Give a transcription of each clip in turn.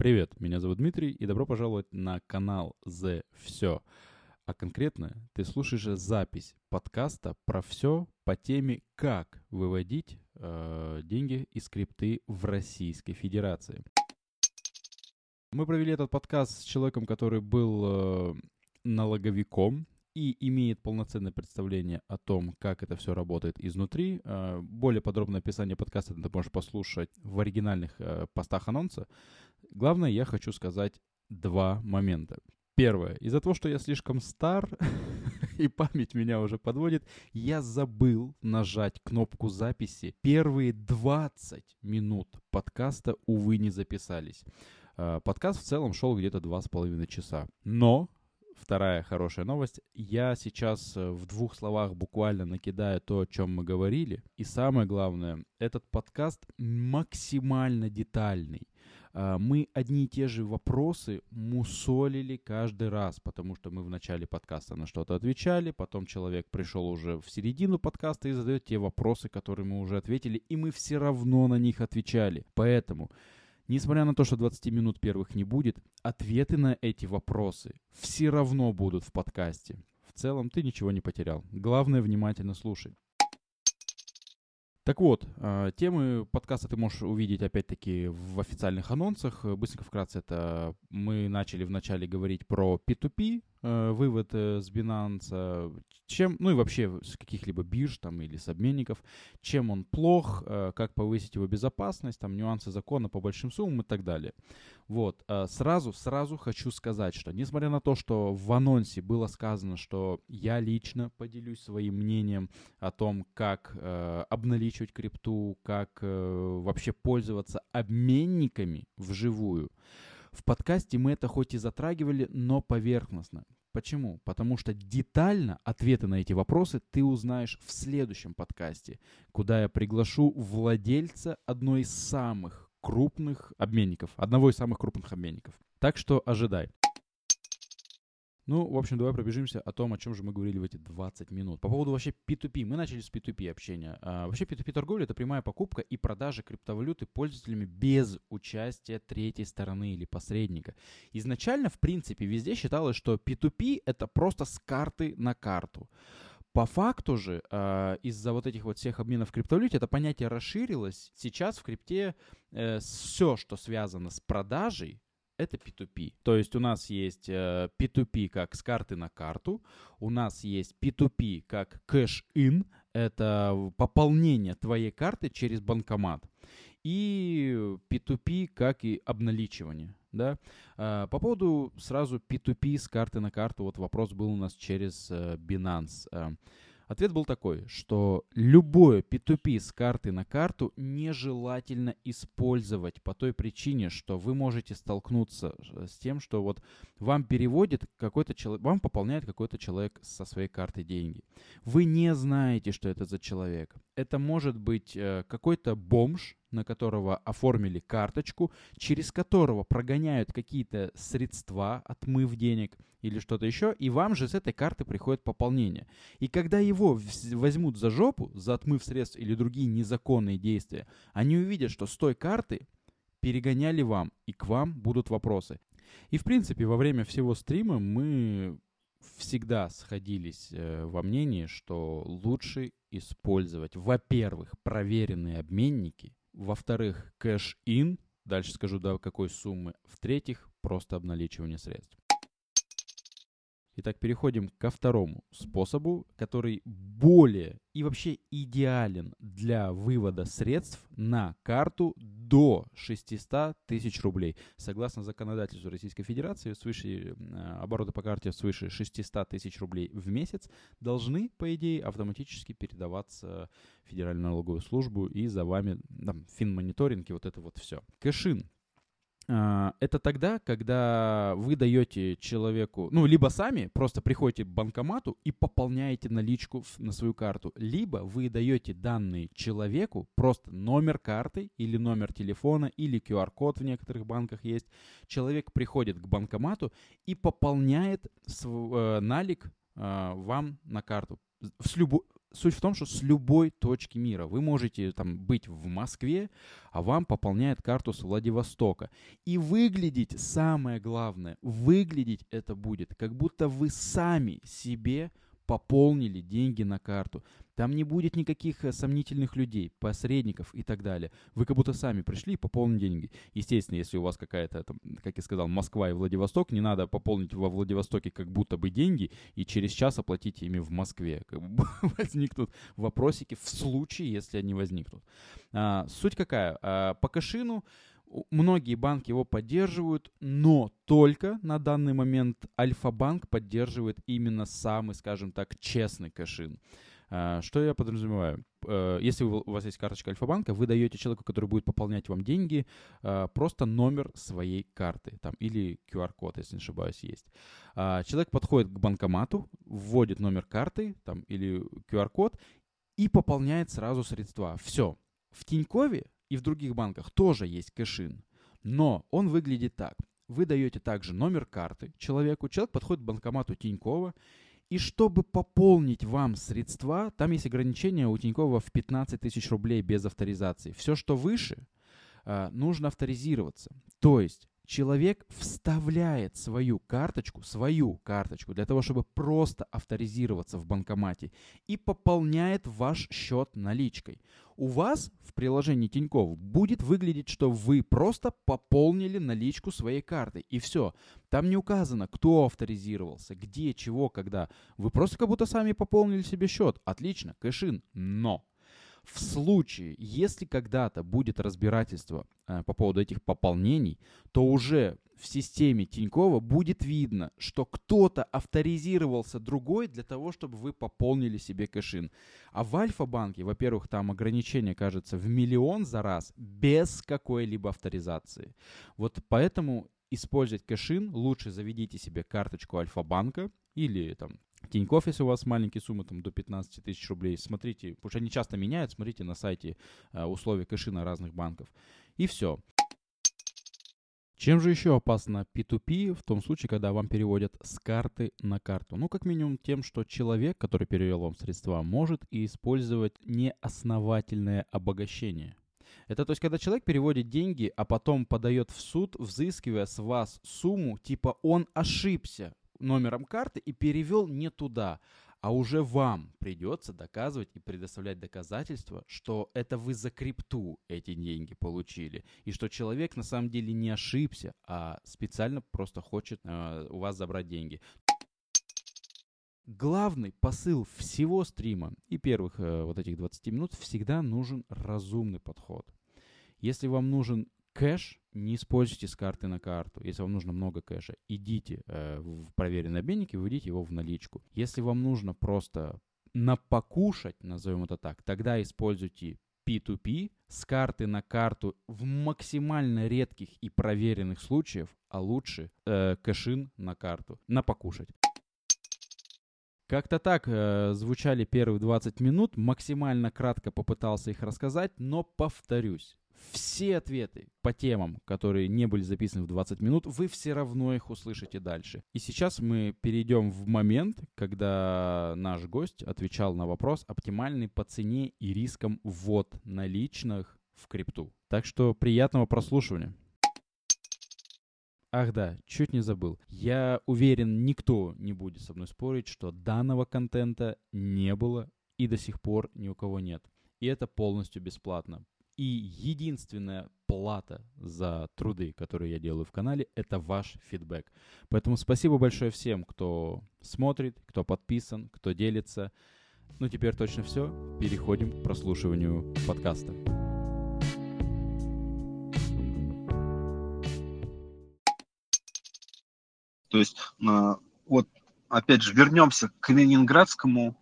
Привет, меня зовут Дмитрий, и добро пожаловать на канал The Все. А конкретно ты слушаешь запись подкаста про все по теме, как выводить э, деньги и скрипты в Российской Федерации. Мы провели этот подкаст с человеком, который был э, налоговиком, и имеет полноценное представление о том, как это все работает изнутри. Э, более подробное описание подкаста ты можешь послушать в оригинальных э, постах анонса. Главное, я хочу сказать два момента. Первое. Из-за того, что я слишком стар и память меня уже подводит, я забыл нажать кнопку записи. Первые 20 минут подкаста, увы, не записались. Э, подкаст в целом шел где-то два с половиной часа. Но вторая хорошая новость. Я сейчас э, в двух словах буквально накидаю то, о чем мы говорили. И самое главное, этот подкаст максимально детальный. А, мы одни и те же вопросы мусолили каждый раз, потому что мы в начале подкаста на что-то отвечали, потом человек пришел уже в середину подкаста и задает те вопросы, которые мы уже ответили, и мы все равно на них отвечали. Поэтому Несмотря на то, что 20 минут первых не будет, ответы на эти вопросы все равно будут в подкасте. В целом ты ничего не потерял. Главное внимательно слушай. Так вот, а, темы подкаста ты можешь увидеть опять-таки в официальных анонсах. Быстренько вкратце это мы начали вначале говорить про P2P, э, вывод э, с Binance, чем, ну и вообще с каких-либо бирж там или с обменников, чем он плох, э, как повысить его безопасность, там нюансы закона по большим суммам и так далее. Вот, сразу, сразу хочу сказать, что несмотря на то, что в анонсе было сказано, что я лично поделюсь своим мнением о том, как обналичивать крипту, как вообще пользоваться обменниками вживую, в подкасте мы это хоть и затрагивали, но поверхностно. Почему? Потому что детально ответы на эти вопросы ты узнаешь в следующем подкасте, куда я приглашу владельца одной из самых крупных обменников, одного из самых крупных обменников. Так что ожидай. Ну, в общем, давай пробежимся о том, о чем же мы говорили в эти 20 минут. По поводу вообще P2P. Мы начали с P2P общения. А, вообще P2P торговля — это прямая покупка и продажа криптовалюты пользователями без участия третьей стороны или посредника. Изначально, в принципе, везде считалось, что P2P — это просто с карты на карту. По факту же, э, из-за вот этих вот всех обменов в криптовалюте, это понятие расширилось. Сейчас в крипте э, все, что связано с продажей, это P2P. То есть у нас есть э, P2P как с карты на карту, у нас есть P2P как cash-in, это пополнение твоей карты через банкомат, и P2P как и обналичивание. Да? Э, по поводу сразу P2P с карты на карту, вот вопрос был у нас через э, Binance. Ответ был такой, что любое P2P с карты на карту нежелательно использовать по той причине, что вы можете столкнуться с тем, что вот вам переводит какой-то человек, вам пополняет какой-то человек со своей карты деньги. Вы не знаете, что это за человек. Это может быть э, какой-то бомж, на которого оформили карточку, через которого прогоняют какие-то средства, отмыв денег или что-то еще, и вам же с этой карты приходит пополнение. И когда его возьмут за жопу, за отмыв средств или другие незаконные действия, они увидят, что с той карты перегоняли вам, и к вам будут вопросы. И в принципе во время всего стрима мы всегда сходились э, во мнении, что лучше использовать, во-первых, проверенные обменники, во-вторых, кэш-ин, дальше скажу до какой суммы, в-третьих, просто обналичивание средств. Итак, переходим ко второму способу, который более и вообще идеален для вывода средств на карту до 600 тысяч рублей. Согласно законодательству Российской Федерации, свыше, э, обороты по карте свыше 600 тысяч рублей в месяц должны, по идее, автоматически передаваться Федеральную налоговую службу и за вами там, финмониторинг и вот это вот все. Кэшин это тогда, когда вы даете человеку, ну, либо сами просто приходите к банкомату и пополняете наличку на свою карту, либо вы даете данные человеку, просто номер карты или номер телефона или QR-код в некоторых банках есть. Человек приходит к банкомату и пополняет э, налик э, вам на карту с любой суть в том, что с любой точки мира вы можете там быть в Москве, а вам пополняет карту с Владивостока. И выглядеть, самое главное, выглядеть это будет, как будто вы сами себе пополнили деньги на карту. Там не будет никаких э, сомнительных людей, посредников и так далее. Вы как будто сами пришли и пополнили деньги. Естественно, если у вас какая-то, там, как я сказал, Москва и Владивосток, не надо пополнить во Владивостоке как будто бы деньги и через час оплатить ими в Москве. Как бы возникнут вопросики в случае, если они возникнут. А, суть какая? А, по кэшину Многие банки его поддерживают, но только на данный момент Альфа-банк поддерживает именно самый, скажем так, честный кэшин. А, что я подразумеваю? Э, если у вас есть карточка Альфа-банка, вы даете человеку, который будет пополнять вам деньги, а, просто номер своей карты там, или QR-код, если не ошибаюсь, есть. А, человек подходит к банкомату, вводит номер карты там, или QR-код и пополняет сразу средства. Все. В Тинькове и в других банках тоже есть кэшин. Но он выглядит так. Вы даете также номер карты человеку, человек подходит к банкомату Тинькова, и чтобы пополнить вам средства, там есть ограничение у Тинькова в 15 тысяч рублей без авторизации. Все, что выше, а, нужно авторизироваться. То есть человек вставляет свою карточку, свою карточку для того, чтобы просто авторизироваться в банкомате и пополняет ваш счет наличкой. У вас в приложении Тинькофф будет выглядеть, что вы просто пополнили наличку своей карты. И все. Там не указано, кто авторизировался, где, чего, когда. Вы просто как будто сами пополнили себе счет. Отлично, кэшин. Но в случае, если когда-то будет разбирательство э, по поводу этих пополнений, то уже в системе Тинькова будет видно, что кто-то авторизировался другой для того, чтобы вы пополнили себе кэшин. А в Альфа-банке, во-первых, там ограничение, кажется, в миллион за раз без какой-либо авторизации. Вот поэтому использовать кэшин лучше заведите себе карточку Альфа-банка или там Тинькофф, если у вас маленькие суммы, там, до 15 тысяч рублей, смотрите, потому что они часто меняют, смотрите на сайте э, условия кэшина разных банков. И все. Чем же еще опасно P2P в том случае, когда вам переводят с карты на карту? Ну, как минимум тем, что человек, который перевел вам средства, может и использовать неосновательное обогащение. Это то есть, когда человек переводит деньги, а потом подает в суд, взыскивая с вас сумму, типа он ошибся, номером карты и перевел не туда, а уже вам придется доказывать и предоставлять доказательства, что это вы за крипту эти деньги получили, и что человек на самом деле не ошибся, а специально просто хочет э, у вас забрать деньги. Главный посыл всего стрима и первых э, вот этих 20 минут всегда нужен разумный подход. Если вам нужен кэш не используйте с карты на карту. Если вам нужно много кэша, идите э, в проверенный обменник и введите его в наличку. Если вам нужно просто напокушать, назовем это так, тогда используйте P2P с карты на карту в максимально редких и проверенных случаях, а лучше э, кэшин на карту, на покушать. Как-то так э, звучали первые 20 минут, максимально кратко попытался их рассказать, но повторюсь, все ответы по темам, которые не были записаны в 20 минут, вы все равно их услышите дальше. И сейчас мы перейдем в момент, когда наш гость отвечал на вопрос оптимальный по цене и рискам ввод наличных в крипту. Так что приятного прослушивания. Ах да, чуть не забыл. Я уверен, никто не будет со мной спорить, что данного контента не было и до сих пор ни у кого нет. И это полностью бесплатно. И единственная плата за труды, которые я делаю в канале, это ваш фидбэк. Поэтому спасибо большое всем, кто смотрит, кто подписан, кто делится. Ну, теперь точно все. Переходим к прослушиванию подкаста. То есть, а, вот, опять же, вернемся к ленинградскому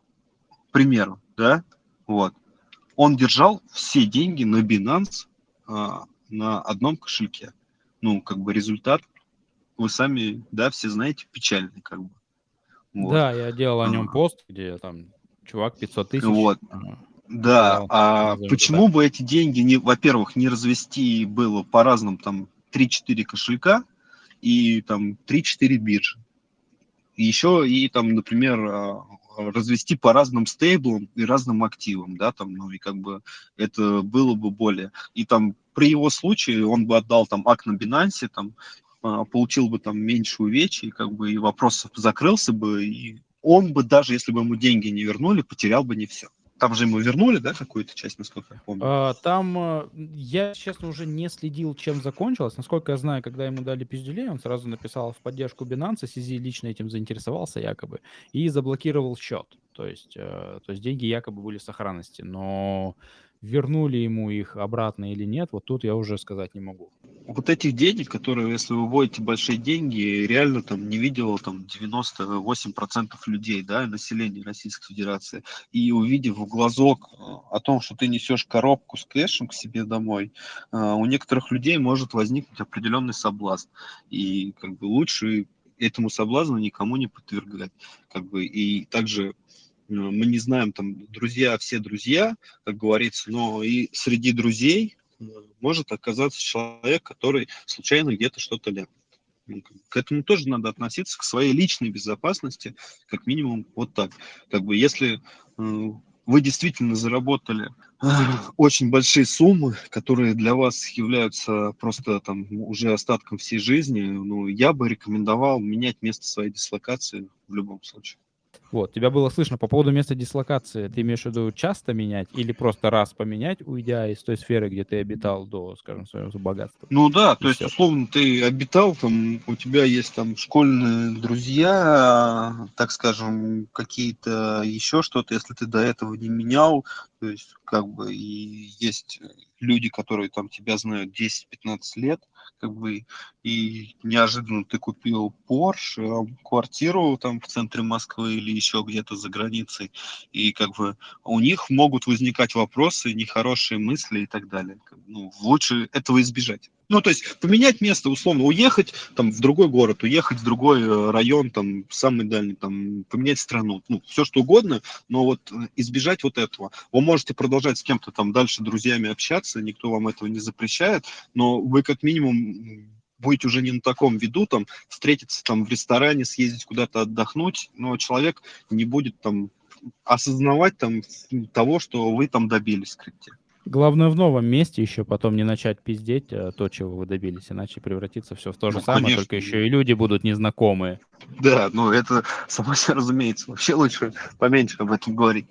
примеру, да, вот он держал все деньги на Binance а, на одном кошельке. Ну, как бы результат, вы сами, да, все знаете, печальный, как бы. Вот. Да, я делал о нем а. пост, где там чувак 500 тысяч. Вот. Да, а почему бы эти деньги, не, во-первых, не развести было по разным там 3-4 кошелька и там 3-4 биржи? Еще и там, например, а, развести по разным стейблам и разным активам, да, там, ну и как бы это было бы более. И там при его случае он бы отдал там акт на Binance, там, а, получил бы там меньше увечий, как бы и вопрос закрылся бы, и он бы даже, если бы ему деньги не вернули, потерял бы не все. Там же ему вернули, да, какую-то часть, насколько я помню? А, там э, я, честно, уже не следил, чем закончилось. Насколько я знаю, когда ему дали пиздюлей, он сразу написал в поддержку Binance, Сизи лично этим заинтересовался якобы, и заблокировал счет. То есть, э, то есть деньги якобы были в сохранности. Но вернули ему их обратно или нет, вот тут я уже сказать не могу. Вот этих денег, которые, если вы вводите большие деньги, реально там не видел там 98% людей, да, населения Российской Федерации. И увидев в глазок э, о том, что ты несешь коробку с кэшем к себе домой, э, у некоторых людей может возникнуть определенный соблазн. И как бы лучше этому соблазну никому не подвергать. Как бы, и также мы не знаем, там, друзья, все друзья, как говорится, но и среди друзей э, может оказаться человек, который случайно где-то что-то ляпнет. Ну, к этому тоже надо относиться, к своей личной безопасности, как минимум вот так. Как бы если э, вы действительно заработали э, очень большие суммы, которые для вас являются просто там уже остатком всей жизни, ну, я бы рекомендовал менять место своей дислокации в любом случае. Вот, тебя было слышно по поводу места дислокации. Ты имеешь в виду часто менять или просто раз поменять, уйдя из той сферы, где ты обитал до, скажем, своего богатства? Ну да, И то есть, условно, ты обитал, там, у тебя есть там школьные друзья, так скажем, какие-то еще что-то, если ты до этого не менял, то есть, как бы, и есть люди, которые там тебя знают 10-15 лет, как бы, и неожиданно ты купил Porsche, квартиру там в центре Москвы или еще где-то за границей, и как бы у них могут возникать вопросы, нехорошие мысли и так далее. Ну, лучше этого избежать. Ну, то есть поменять место, условно, уехать там в другой город, уехать в другой э, район, там, самый дальний, там, поменять страну, ну, все что угодно, но вот э, избежать вот этого. Вы можете продолжать с кем-то там дальше друзьями общаться, никто вам этого не запрещает, но вы как минимум будете уже не на таком виду, там, встретиться там в ресторане, съездить куда-то отдохнуть, но человек не будет там осознавать там того, что вы там добились в крипте. Главное в новом месте еще потом не начать пиздеть а, то, чего вы добились, иначе превратится все в то же ну, самое, конечно. только еще и люди будут незнакомые. Да, ну это само собой разумеется. Вообще лучше поменьше об этом говорить.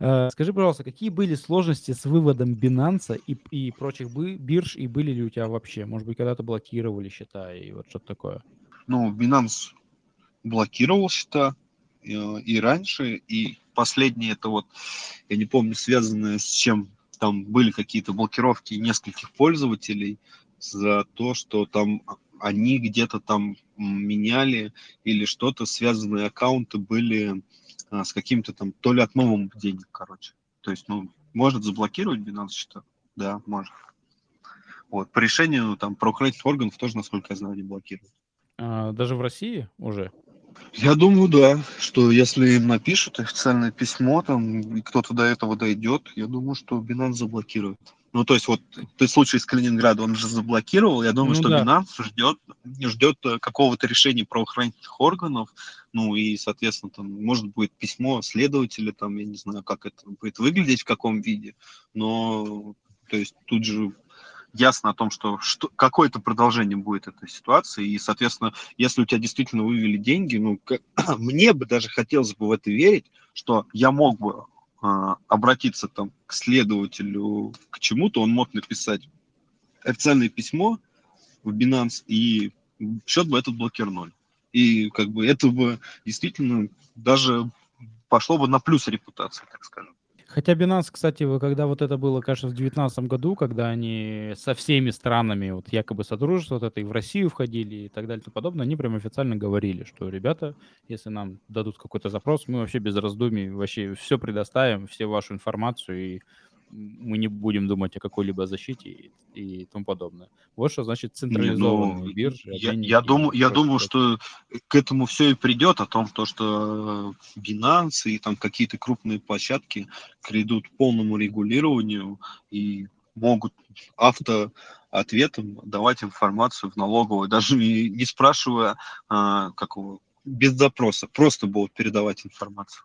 Э, скажи, пожалуйста, какие были сложности с выводом Binance и, и прочих бирж, и были ли у тебя вообще? Может быть, когда-то блокировали счета и вот что-то такое? Ну, Binance блокировал счета и, э, и раньше, и последнее это вот, я не помню, связанное с чем там были какие-то блокировки нескольких пользователей за то, что там они где-то там меняли или что-то, связанные аккаунты были а, с каким-то там, то ли отмывом денег, короче. То есть, ну, может заблокировать Binance счета? Да, может. Вот, по решению там правоохранительных органов тоже, насколько я знаю, не блокируют. А, даже в России уже? Я думаю, да, что если им напишут официальное письмо, там, и кто-то до этого дойдет, я думаю, что Binance заблокирует. Ну, то есть вот тот случай с Калининграда, он же заблокировал. Я думаю, ну, что да. Binance ждет, ждет э, какого-то решения правоохранительных органов. Ну и, соответственно, там, может, будет письмо следователя, там, я не знаю, как это будет выглядеть, в каком виде. Но, то есть тут же ясно о том, что, что какое-то продолжение будет этой ситуации, и, соответственно, если у тебя действительно вывели деньги, ну, к, мне бы даже хотелось бы в это верить, что я мог бы э, обратиться там к следователю к чему-то, он мог написать официальное письмо в Binance, и счет бы этот блокирнули. И как бы это бы действительно даже пошло бы на плюс репутации, так скажем. Хотя Binance, кстати, когда вот это было, кажется, в 2019 году, когда они со всеми странами вот якобы содружество вот это и в Россию входили и так далее и тому подобное, они прям официально говорили, что, ребята, если нам дадут какой-то запрос, мы вообще без раздумий вообще все предоставим, всю вашу информацию и мы не будем думать о какой-либо защите и, и тому подобное. Вот что значит централизованные ну, биржи. Я, я, думаю, я думаю, что к этому все и придет, о том, то, что Binance и там какие-то крупные площадки придут к полному регулированию и могут авто ответом давать информацию в налоговую, даже не, спрашивая а, какого без запроса, просто будут передавать информацию.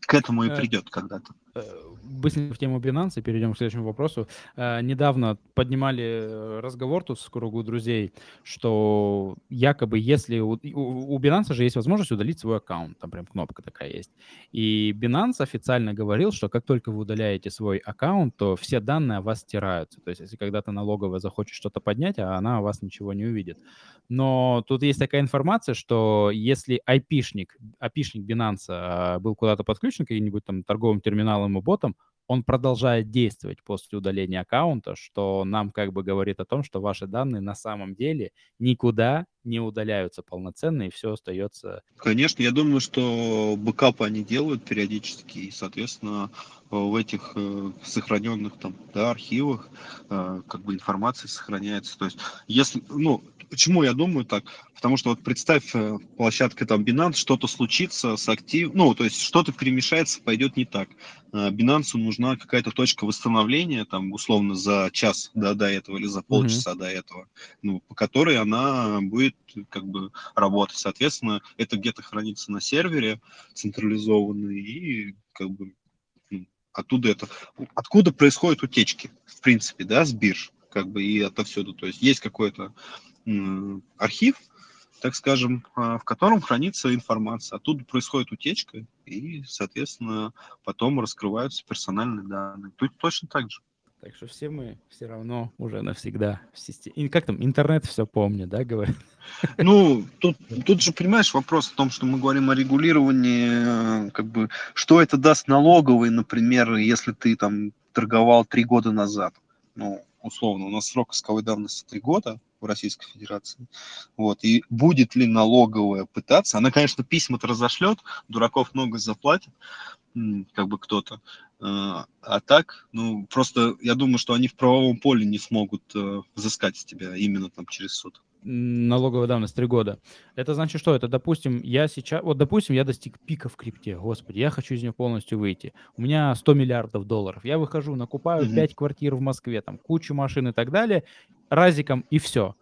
К этому и Э, придет когда-то. Э, Быстренько в тему Binance, перейдем к следующему вопросу. Э, Недавно поднимали э, разговор тут в кругу друзей, что якобы если у, у Binance же есть возможность удалить свой аккаунт, там прям кнопка такая есть. И Binance официально говорил, что как только вы удаляете свой аккаунт, то все данные о вас стираются. То есть если когда-то налоговая захочет что-то поднять, а она о вас ничего не увидит. Но тут есть такая информация, что если IP-шник, IP-шник Binance был куда-то подключен к каким-нибудь там торговым и ботам, он продолжает действовать после удаления аккаунта, что нам как бы говорит о том, что ваши данные на самом деле никуда не удаляются полноценно, и все остается... Конечно, я думаю, что бэкапы они делают периодически, и, соответственно, в этих э, сохраненных там да, архивах э, как бы информация сохраняется. То есть, если, ну, почему я думаю так? Потому что вот представь, э, площадка там Binance, что-то случится с актив, ну, то есть что-то перемешается, пойдет не так. Э, Binance нужна какая-то точка восстановления, там, условно, за час да, до этого или за полчаса до этого, ну, по которой она будет как бы работать. Соответственно, это где-то хранится на сервере централизованно и как бы оттуда это... Откуда происходят утечки, в принципе, да, с бирж, как бы и отовсюду. То есть есть какой-то архив, так скажем, а, в котором хранится информация. Оттуда происходит утечка, и, соответственно, потом раскрываются персональные данные. Тут точно так же. Так что все мы все равно уже навсегда в системе. Как там, интернет все помнит, да, говорят? Ну, тут, тут же, понимаешь, вопрос в том, что мы говорим о регулировании, э, как бы, что это даст налоговый, например, если ты там торговал три года назад. Ну, условно, у нас срок исковой давности три года в Российской Федерации. Вот. И будет ли налоговая пытаться? Она, конечно, письма-то разошлет, дураков много заплатит, как бы кто-то. Э, А так, ну, просто я думаю, что они в правовом поле не смогут э, взыскать с тебя именно там через суд. Налоговая давность три года. Это значит что? Это, допустим, я сейчас... Вот, допустим, я достиг пика в крипте. Господи, я хочу из нее полностью выйти. У меня 100 миллиардов долларов. Я выхожу, накупаю Мгм. 5 квартир в Москве, там, кучу машин и так далее, разиком и все.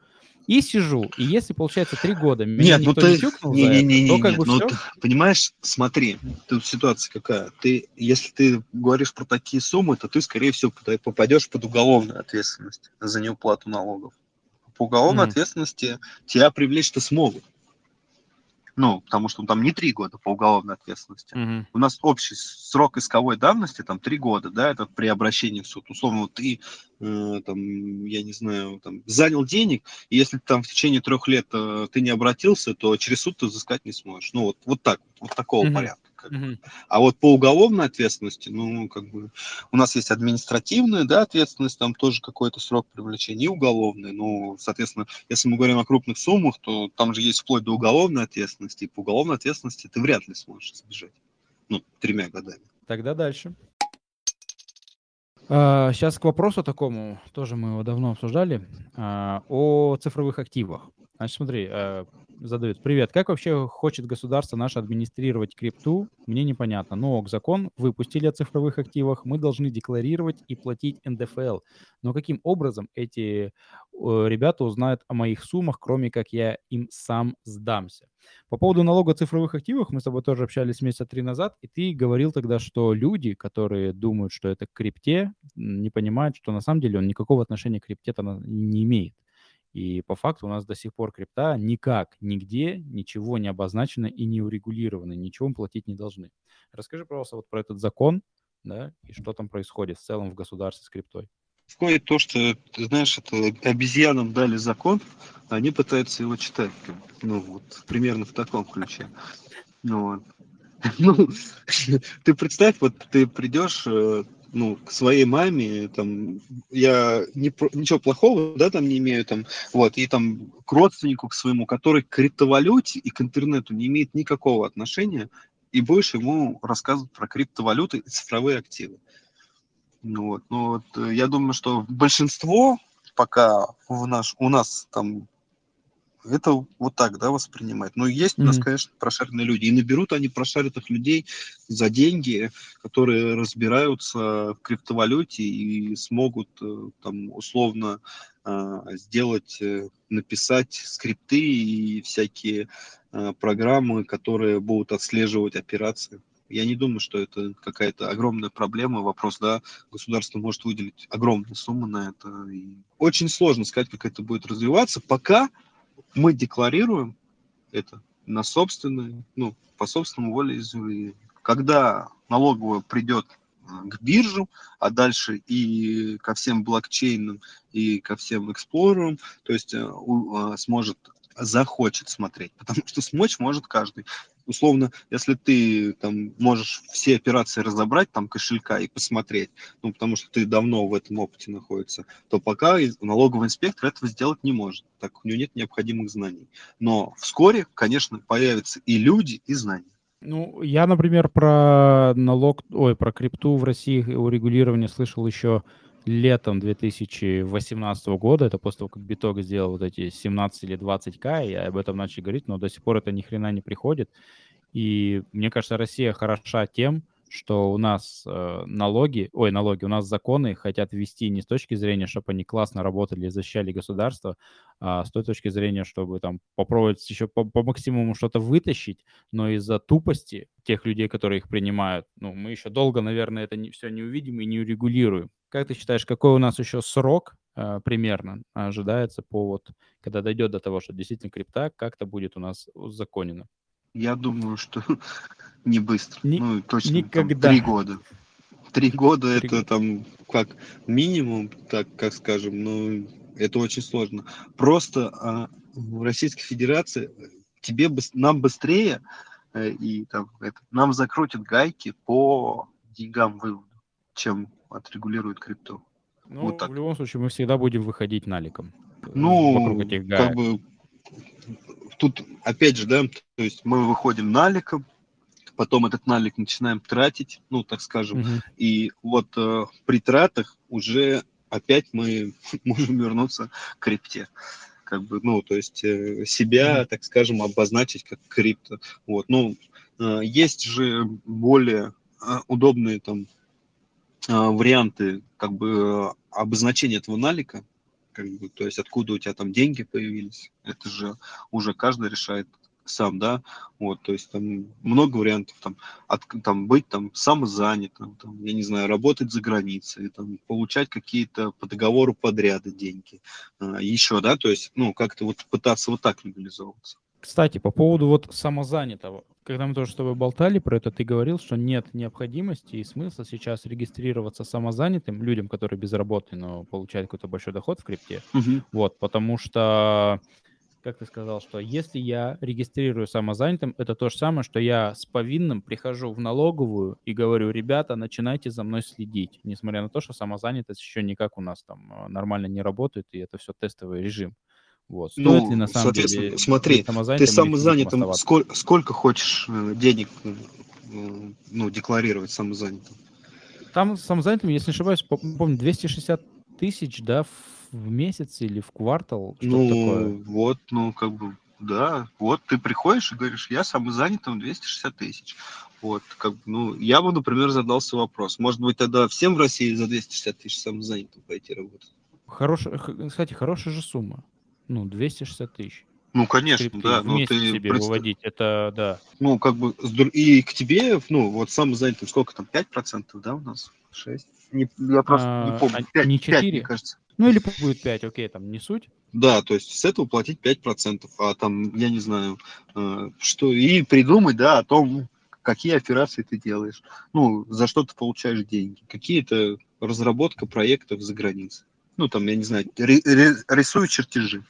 И сижу. И если, получается, три года меня Нет, ну никто не ты... тюкнул за это, Не-не-не, то как бы ну все. ты понимаешь, смотри, тут ситуация какая. Ты, если ты говоришь про такие суммы, то ты, скорее всего, попадешь под уголовную ответственность за неуплату налогов. По уголовной Мгм. ответственности тебя привлечь-то смогут. Ну, потому что там не три года по уголовной ответственности. У нас общий срок исковой давности там три года, да, это при обращении в суд. Условно, вот ты э, там, я не знаю, там, занял денег, и если там в течение трех лет э, ты не обратился, то через суд ты взыскать не сможешь. Ну, вот, вот так, вот, такого Мгм. порядка. Как бы. А вот по уголовной ответственности, ну, как бы, у нас есть административная, да, ответственность, там тоже какой-то срок привлечения, и уголовная. Ну, соответственно, если мы говорим о крупных суммах, то там же есть вплоть до уголовной ответственности, и по уголовной ответственности ты вряд ли сможешь избежать. Ну, тремя годами. Тогда дальше. Сейчас к вопросу такому, тоже мы его давно обсуждали, а, о цифровых активах. Значит, смотри, э, задают. Привет, как вообще хочет государство наше администрировать крипту? Мне непонятно. Но закон выпустили о цифровых активах, мы должны декларировать и платить НДФЛ. Но каким образом эти э, ребята узнают о моих суммах, кроме как я им сам сдамся? По поводу налога цифровых активах мы с тобой тоже общались месяца три назад, и ты говорил тогда, что люди, которые думают, что это крипте, не понимают, что на самом деле он никакого отношения к крипте-то на- не имеет. И по факту у нас до сих пор крипта никак, нигде ничего не обозначено и не урегулировано, ничего мы платить не должны. Расскажи, пожалуйста, вот про этот закон, да, и что там происходит в целом в государстве с криптой. Происходит то, что, ты знаешь, это обезьянам дали закон, они пытаются его читать. Ну, вот, примерно в таком ключе. Ну, вот. Ну, ты представь, вот ты придешь, э, ну, к своей маме, там, я не, ничего плохого, да, там не имею, там, вот, и там к родственнику к своему, который к криптовалюте и к интернету не имеет никакого отношения, и будешь ему рассказывать про криптовалюты и цифровые активы. Ну вот, ну вот, э, я думаю, что большинство пока в наш, у нас там это вот так, да, воспринимать. Но есть у нас, Мгм. конечно, прошаренные люди. И наберут они прошаренных людей за деньги, которые разбираются в криптовалюте и смогут э, там условно а, сделать, э, написать скрипты и всякие программы, которые будут отслеживать операции. Я не думаю, что это какая-то огромная проблема. Вопрос, да, государство может выделить огромные суммы на это. И очень сложно сказать, как это будет развиваться, пока мы декларируем это на собственной, ну, по собственному волеизъявлению. Когда налоговая придет а, к биржу, а дальше и ко всем блокчейнам, и ко всем эксплорерам, то есть э, а, сможет, захочет смотреть, потому что смочь может каждый. Условно, если ты там можешь все операции разобрать, там кошелька и посмотреть, ну, потому что ты давно в этом опыте находится, то пока налоговый инспектор этого сделать не может, так у него нет необходимых знаний. Но вскоре, конечно, появятся и люди, и знания. Ну, я, например, про налог, ой, про крипту в России урегулирование слышал еще летом 2018 года. Это после того, как Биток сделал вот эти 17 или 20к, и об этом начали говорить, но до сих пор это ни хрена не приходит. И мне кажется, Россия хороша тем, что у нас э, налоги, ой, налоги, у нас законы хотят ввести не с точки зрения, чтобы они классно работали и защищали государство, а с той точки зрения, чтобы там попробовать еще по, по максимуму что-то вытащить, но из-за тупости тех людей, которые их принимают, ну, мы еще долго, наверное, это не, все не увидим и не урегулируем. Как ты считаешь, какой у нас еще срок э, примерно ожидается по вот, когда дойдет до того, что действительно крипта как-то будет у нас узаконена? Я думаю, что не быстро. Ни- ну, точно никогда. Там, три года. Три года Три это там как минимум, так как скажем, но это очень сложно. Просто а, в Российской Федерации тебе нам быстрее э, и там это, нам закрутят гайки по деньгам вывода, чем отрегулирует крипту. Ну, Вот так. в любом случае, мы всегда будем выходить наликом. э, Ну, вокруг этих гаек. как бы тут опять же, да, то есть мы выходим наликом, потом этот налик начинаем тратить, ну, так скажем, Мгм. и вот э, при тратах уже опять мы можем вернуться к крипте. Как бы, ну, то есть э, себя, Мгм. так скажем, обозначить как крипто. Вот, ну, э, есть же более э, удобные там варианты, как бы, э, обозначения этого налика, как бы, то есть откуда у тебя там деньги появились, это же уже каждый решает сам, да, вот, то есть там много вариантов, там, от, там быть там самозанятым, там, я не знаю, работать за границей, там, получать какие-то по договору подряды деньги, а, еще, да, то есть, ну, как-то вот пытаться вот так легализовываться. Кстати, по поводу вот самозанятого. Когда мы тоже с тобой болтали про это, ты говорил, что нет необходимости и смысла сейчас регистрироваться самозанятым людям, которые без работы, но получают какой-то большой доход в крипте. Вот, потому что, как ты сказал, что если я регистрирую самозанятым, это то же самое, что я с повинным прихожу в налоговую и говорю, ребята, начинайте за мной следить, несмотря на то, что самозанятость еще никак у нас там э, нормально не работает, и это все тестовый режим. Вот. Стоит Ну, ли на самом соответственно, деле смотри, Ты самозанятым сколько, сколько хочешь э, денег э, ну, декларировать самозанятым? Там самозанятым, если не ошибаюсь, по- помню, 260 тысяч, да, в месяц или в квартал, что-то Ну, такое. вот, ну, как бы, да, вот ты приходишь и говоришь, я самозанятым 260 тысяч. Вот, как бы, ну, я бы, например, задался вопрос, может быть, тогда всем в России за 260 тысяч самозанятым пойти работать? Хорошая, кстати, хорошая же сумма. Ну, 260 тысяч. Ну, конечно, Скрипты да, ну, ты себе представь- выводить, это да. ну, как бы, и к тебе, ну, вот самозанятым, сколько там, 5%, да, у нас? 6? Не, я просто А, не помню, а 5, не 5, 4? мне кажется. Ну, или будет 5, окей, там не суть. Да, то есть с этого платить 5%, а там, я не знаю, э, что, и придумать, да, о том, какие операции ты делаешь, ну, за что ты получаешь деньги, какие-то разработка проектов за границей. Ну, там, я не знаю, ри- ри- рисую чертежи.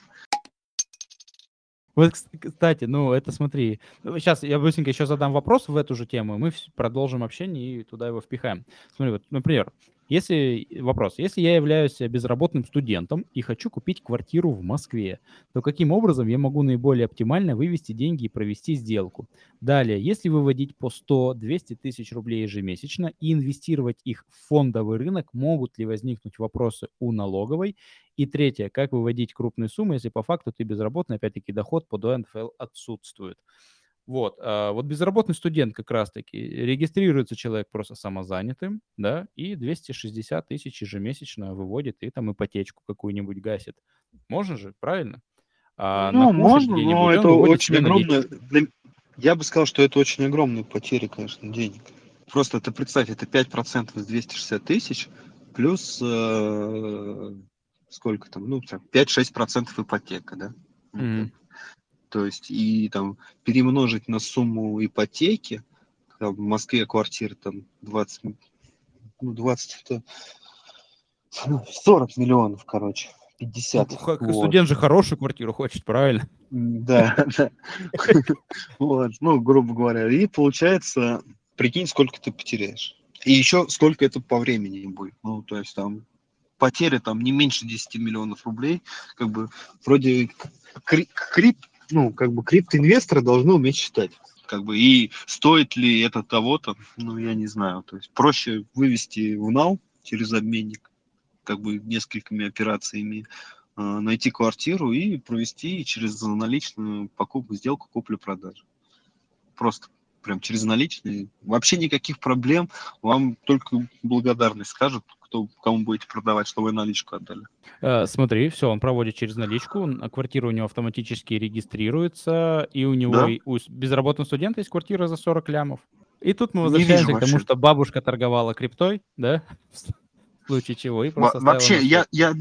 Вот, кс- кстати, ну, это смотри. Сейчас я быстренько еще задам вопрос в эту же тему, и мы продолжим общение и туда его впихаем. Смотри, вот, например, Если, вопрос, если я являюсь безработным студентом и хочу купить квартиру в Москве, то каким образом я могу наиболее оптимально вывести деньги и провести сделку? Далее, если выводить по 100-200 тысяч рублей ежемесячно и инвестировать их в фондовый рынок, могут ли возникнуть вопросы у налоговой? И третье, как выводить крупные суммы, если по факту ты безработный, опять-таки доход по ДНФЛ отсутствует? Вот, а вот безработный студент как раз-таки, регистрируется человек просто самозанятым, да, и 260 тысяч ежемесячно выводит, и там ипотечку какую-нибудь гасит. Можно же, правильно? А ну, можно, но это очень огромное... Для... Я бы сказал, что это очень огромные потери, конечно, денег. Просто ты представь, это 5% из 260 тысяч, плюс э, сколько там, ну, 5-6% ипотека, да? Mm-hmm. То есть и там перемножить на сумму ипотеки, там, в Москве квартира там 20, ну 20, это 40 миллионов, короче. 50. Ну, вот. Студент же хорошую квартиру хочет, правильно? Да, да. Вот, ну, грубо говоря. И получается, прикинь, сколько ты потеряешь. И еще сколько это по времени будет. Ну, то есть там потеря там не меньше 10 миллионов рублей. Как бы вроде крип, ну, как бы криптоинвесторы должны уметь считать. Как бы, и стоит ли это того-то, ну, я не знаю. То есть проще вывести в нал через обменник, как бы несколькими операциями, э, найти квартиру и провести через наличную покупку, сделку купли-продажи. Просто прям через наличные. Вообще никаких проблем. Вам только благодарность скажут, кто, кому будете продавать, что вы наличку отдали. Э, смотри, все, он проводит через наличку, квартира у него автоматически регистрируется, и у него да? у безработного студента есть квартира за 40 лямов. И тут мы возвращаемся к тому, вообще. что бабушка торговала криптой, да, в случае чего, и просто Вообще, я, я,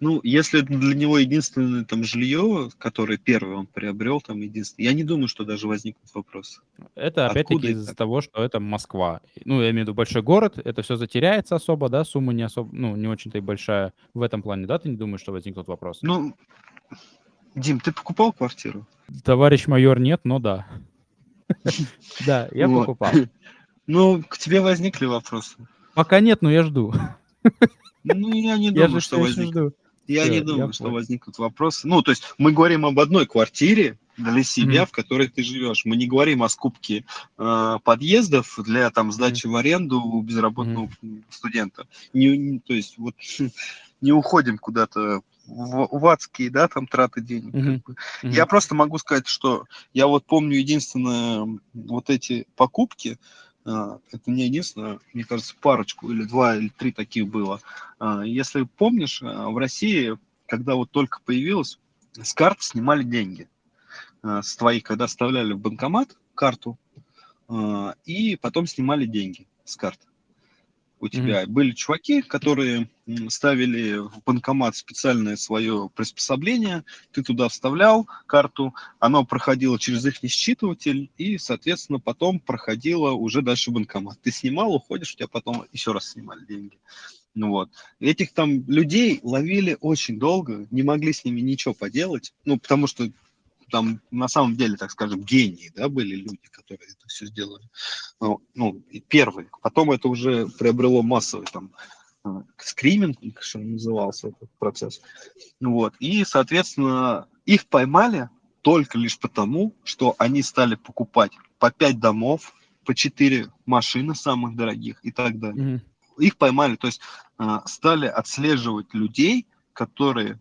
ну, если для него единственное там жилье, которое первое он приобрел, там единственное, я не думаю, что даже возникнут вопросы. Это опять-таки из-за того, что это Москва. Ну, я имею в виду большой город, это все затеряется особо, да, сумма не особо, ну, не очень-то и большая в этом плане, да, ты не думаешь, что возникнут вопросы? Ну, Дим, ты покупал квартиру? Товарищ майор, нет, но да. Да, я покупал. Ну, к тебе возникли вопросы? Пока нет, но я жду. Ну, я не думаю, что возникнут. Я не думаю, что возникнут вопросы. Ну, то есть мы говорим об одной квартире для себя, в которой ты живешь. Мы не говорим о скупке э, подъездов для там сдачи в аренду у безработного студента. Не, то есть вот не уходим куда-то в, в адские, да, там траты денег. Mm-hmm. Как бы. mm-hmm. Я просто могу сказать, что я вот помню единственное вот эти покупки, это не единственное, мне кажется, парочку или два или три таких было. А, если помнишь, а, в России, когда вот только появилось, с карт снимали деньги. С твоих, когда вставляли в банкомат карту, и потом снимали деньги с карты у тебя. Mm-hmm. Были чуваки, которые ставили в банкомат специальное свое приспособление, ты туда вставлял карту, оно проходило через их считыватель, и, соответственно, потом проходило уже дальше в банкомат. Ты снимал, уходишь, у тебя потом еще раз снимали деньги. Ну вот. Этих там людей ловили очень долго, не могли с ними ничего поделать, ну, потому что там на самом деле, так скажем, гении, да, были люди, которые это все сделали. Ну, ну первые. Потом это уже приобрело массовый там э, скриминг, что назывался этот процесс. Вот. И, соответственно, их поймали только лишь потому, что они стали покупать по пять домов, по четыре машины самых дорогих и так далее. Mm-hmm. Их поймали, то есть э, стали отслеживать людей, которые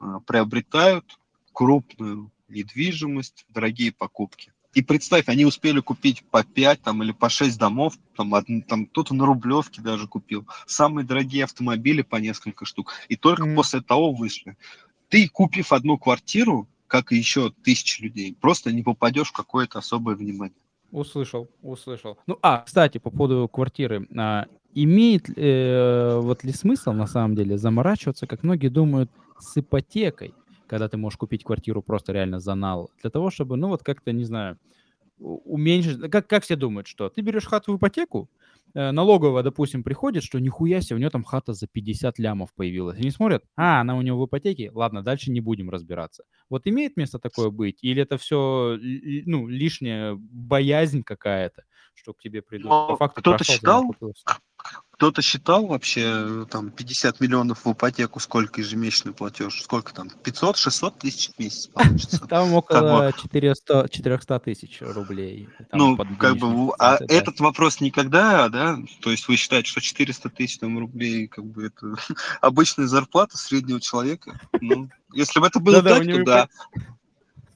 э, приобретают крупную недвижимость, дорогие покупки. И представь, они успели купить по 5 там, или по 6 домов, там, там кто-то на Рублевке даже купил, самые дорогие автомобили по несколько штук, и только mm. после того вышли. Ты, купив одну квартиру, как и еще тысячи людей, просто не попадешь в какое-то особое внимание. Услышал, услышал. Ну, а, кстати, по поводу квартиры. А, имеет э, вот ли смысл, на самом деле, заморачиваться, как многие думают, с ипотекой? Когда ты можешь купить квартиру просто реально за нал, для того, чтобы, ну вот как-то, не знаю, уменьшить, как, как все думают, что ты берешь хату в ипотеку, э, налоговая, допустим, приходит, что нихуя себе, у нее там хата за 50 лямов появилась. Они смотрят, а, она у него в ипотеке, ладно, дальше не будем разбираться. Вот имеет место такое быть? Или это все, ну, лишняя боязнь какая-то, что к тебе придут? Но По факту кто-то считал, кто-то считал вообще там 50 миллионов в ипотеку, сколько ежемесячный платеж? Сколько там? 500-600 тысяч в месяц получится? Там около 400, 400 тысяч рублей. Ну, как бы, а этот вопрос никогда, да? То есть вы считаете, что 400 тысяч там рублей, как бы это обычная зарплата среднего человека? Ну, если бы это было так, то да.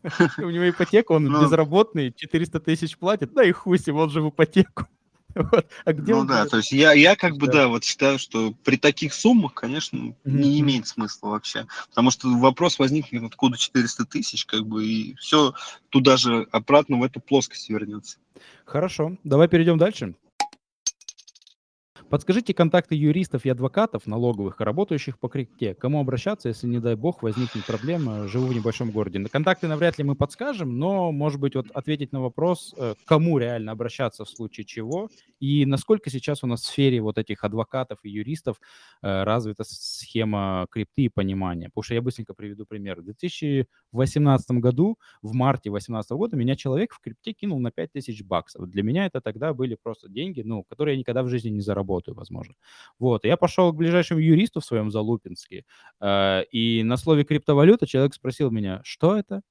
У него ипотека, он Ну. безработный, 400 тысяч платит, да и хуй с ним, он же в ипотеку. Вот. А где Ну да, то есть я, я как бы, Да. да, вот считаю, что при таких суммах, конечно, не Мгм. имеет смысла вообще. Потому что вопрос возникнет, откуда 400 тысяч, как бы, и все туда же обратно в эту плоскость вернется. Хорошо, давай перейдем дальше. Подскажите контакты юристов и адвокатов налоговых, работающих по крипте. Кому обращаться, если, не дай бог, возникнет проблема, живу в небольшом городе? На контакты навряд ли мы подскажем, но, может быть, вот ответить на вопрос, э, кому реально обращаться в случае чего, и насколько сейчас у нас в сфере вот этих адвокатов и юристов э, развита схема крипты и понимания. Потому что я быстренько приведу пример. В 2018 году, в марте 2018 года, меня человек в крипте кинул на 5000 баксов. Для меня это тогда были просто деньги, ну, которые я никогда в жизни не заработаю, возможно. Вот, я пошел к ближайшему юристу в своем Залупинске, э, и на слове криптовалюта человек спросил меня, что это?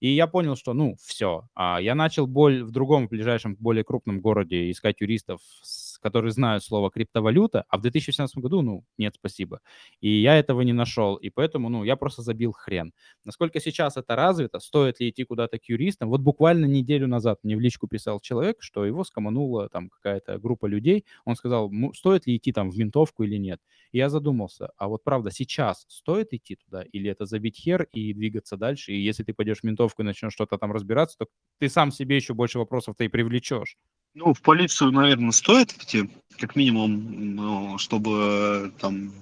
И я понял, что, ну, все. Я начал боль в другом, в ближайшем, более крупном городе искать юристов, с- которые знают слово криптовалюта, а в 2018 году, ну, нет, спасибо. И я этого не нашел, и поэтому, ну, я просто забил хрен. Насколько сейчас это развито, стоит ли идти куда-то к юристам? Вот буквально неделю назад мне в личку писал человек, что его скоманула там какая-то группа людей. Он сказал, «Ну, стоит ли идти там в ментовку или нет. И я задумался, а вот правда, сейчас стоит идти туда или это забить хер и двигаться дальше? И если ты пойдешь в ментовку и начнешь что-то там разбираться, то ты сам себе еще больше вопросов-то и привлечешь. Ну, в полицию, наверное, стоит идти, как минимум, ну, чтобы э, там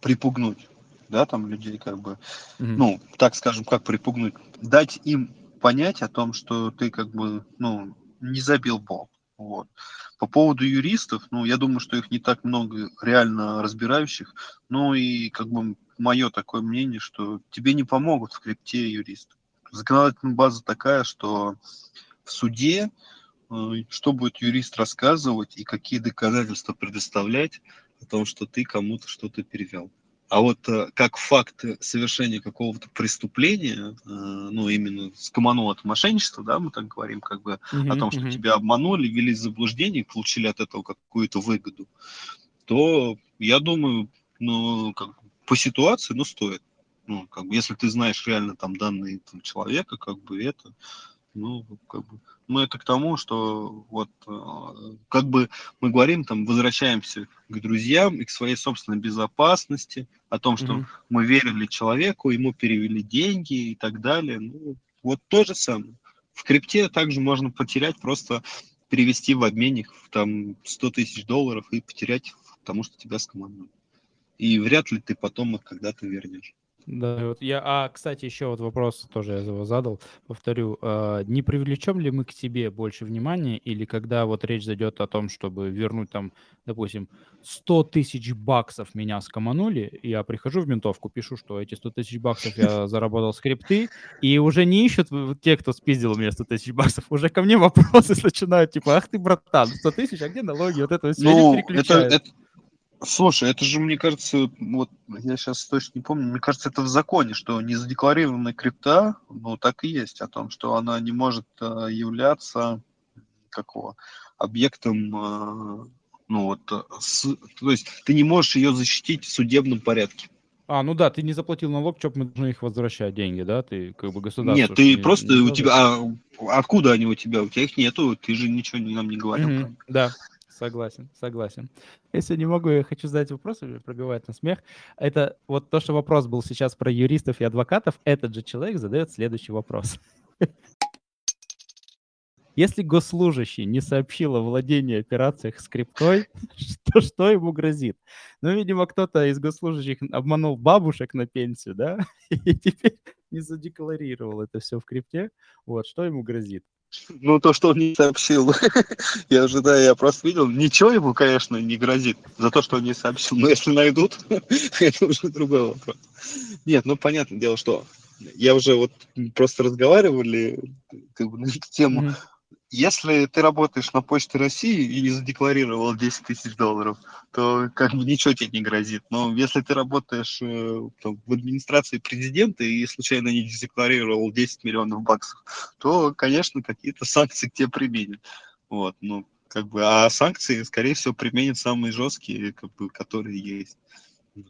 припугнуть, да, там людей как бы, Мгм. ну, так скажем, как припугнуть, дать им понять о том, что ты как бы, ну, не забил болт. Вот. По поводу юристов, ну, я думаю, что их не так много реально разбирающих, ну и как бы мое такое мнение, что тебе не помогут в крипте юристы. Законодательная база такая, что в суде что будет юрист рассказывать и какие доказательства предоставлять о том, что ты кому-то что-то перевел. А вот э, как факт совершения какого-то преступления, э, ну именно скомануло от мошенничества, да, мы так говорим, как бы о Мгм, том, что мгм. тебя обманули, ввели в заблуждение, получили от этого какую-то выгоду, то я думаю, ну, как по ситуации, ну, стоит. Ну, как бы, если ты знаешь реально там данные там, человека, как бы это, ну, как бы, ну, это к тому, что вот, э, как бы мы говорим, там, возвращаемся к друзьям и к своей собственной безопасности, о том, что Мгм. мы верили человеку, ему перевели деньги и так далее. Ну, вот то же самое. В крипте также можно потерять, просто перевести в обменник там 100 тысяч долларов и потерять, потому что тебя скомандуют. И вряд ли ты потом их когда-то вернешь. Да, вот я, а, кстати, еще вот вопрос тоже я его задал, повторю, а, не привлечем ли мы к себе больше внимания, или когда вот речь зайдет о том, чтобы вернуть там, допустим, 100 тысяч баксов меня скоманули, я прихожу в ментовку, пишу, что эти 100 тысяч баксов я заработал с крипты, и уже не ищут те, кто спиздил у меня 100 тысяч баксов, уже ко мне вопросы начинают, типа, ах ты, братан, 100 тысяч, а где налоги, вот это все Ну, это, это, слушай, это же, мне кажется, вот я сейчас точно не помню, мне кажется, это в законе, что незадекларированная крипта, ну, так и есть, о том, что она не может э, являться какого объектом, э, ну вот, э, с- то есть ты не можешь ее защитить в судебном порядке. А, ну да, ты не заплатил налог, что мы должны их возвращать, деньги, да? Ты как бы государство... Нет, ты не- просто не у тебя, а откуда они у тебя? У тебя их нету, ты же ничего нам не говорил. них. Да, согласен, согласен. Если не могу, я хочу задать вопрос, пробивает на смех. Это вот то, что вопрос был сейчас про юристов и адвокатов, этот же человек задает следующий вопрос. Если госслужащий не сообщил о владении операциях с криптой, то что ему грозит? Ну, видимо, кто-то из госслужащих обманул бабушек на пенсию, да, и теперь не задекларировал это все в крипте. Вот, что ему грозит? Ну, то, что он не сообщил, я уже, да, я просто видел, ничего ему, конечно, не грозит за то, что он не сообщил, но если найдут, это уже другой вопрос. Нет, ну, понятное дело, что я уже вот просто разговаривали как бы на эту тему, Мгм. Если ты работаешь на Почте России и не задекларировал 10 тысяч долларов, то как бы ничего тебе не грозит. Но если ты работаешь э, там, в администрации президента и случайно не задекларировал 10 миллионов баксов, то, конечно, какие-то санкции к тебе применят. Вот, ну, как бы, а санкции, скорее всего, применят самые жесткие, как бы, которые есть.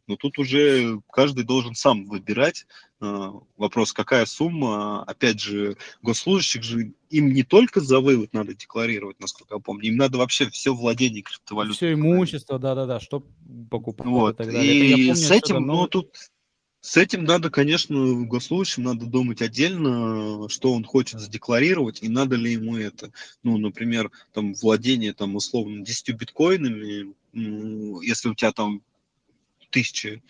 Но тут уже каждый должен сам выбирать. А, вопрос, какая сумма. Опять же, госслужащих же им не только за вывод надо декларировать, насколько я помню, им надо вообще все владение криптовалютой. Все имущество, да-да-да, что покупать вот. и так далее. И помню, с этим, ну, тут с этим надо, конечно, госслужащим надо думать отдельно, что он хочет задекларировать, и надо ли ему это. Ну, например, там владение, там, условно, 10 биткоинами, если у тебя там тысячи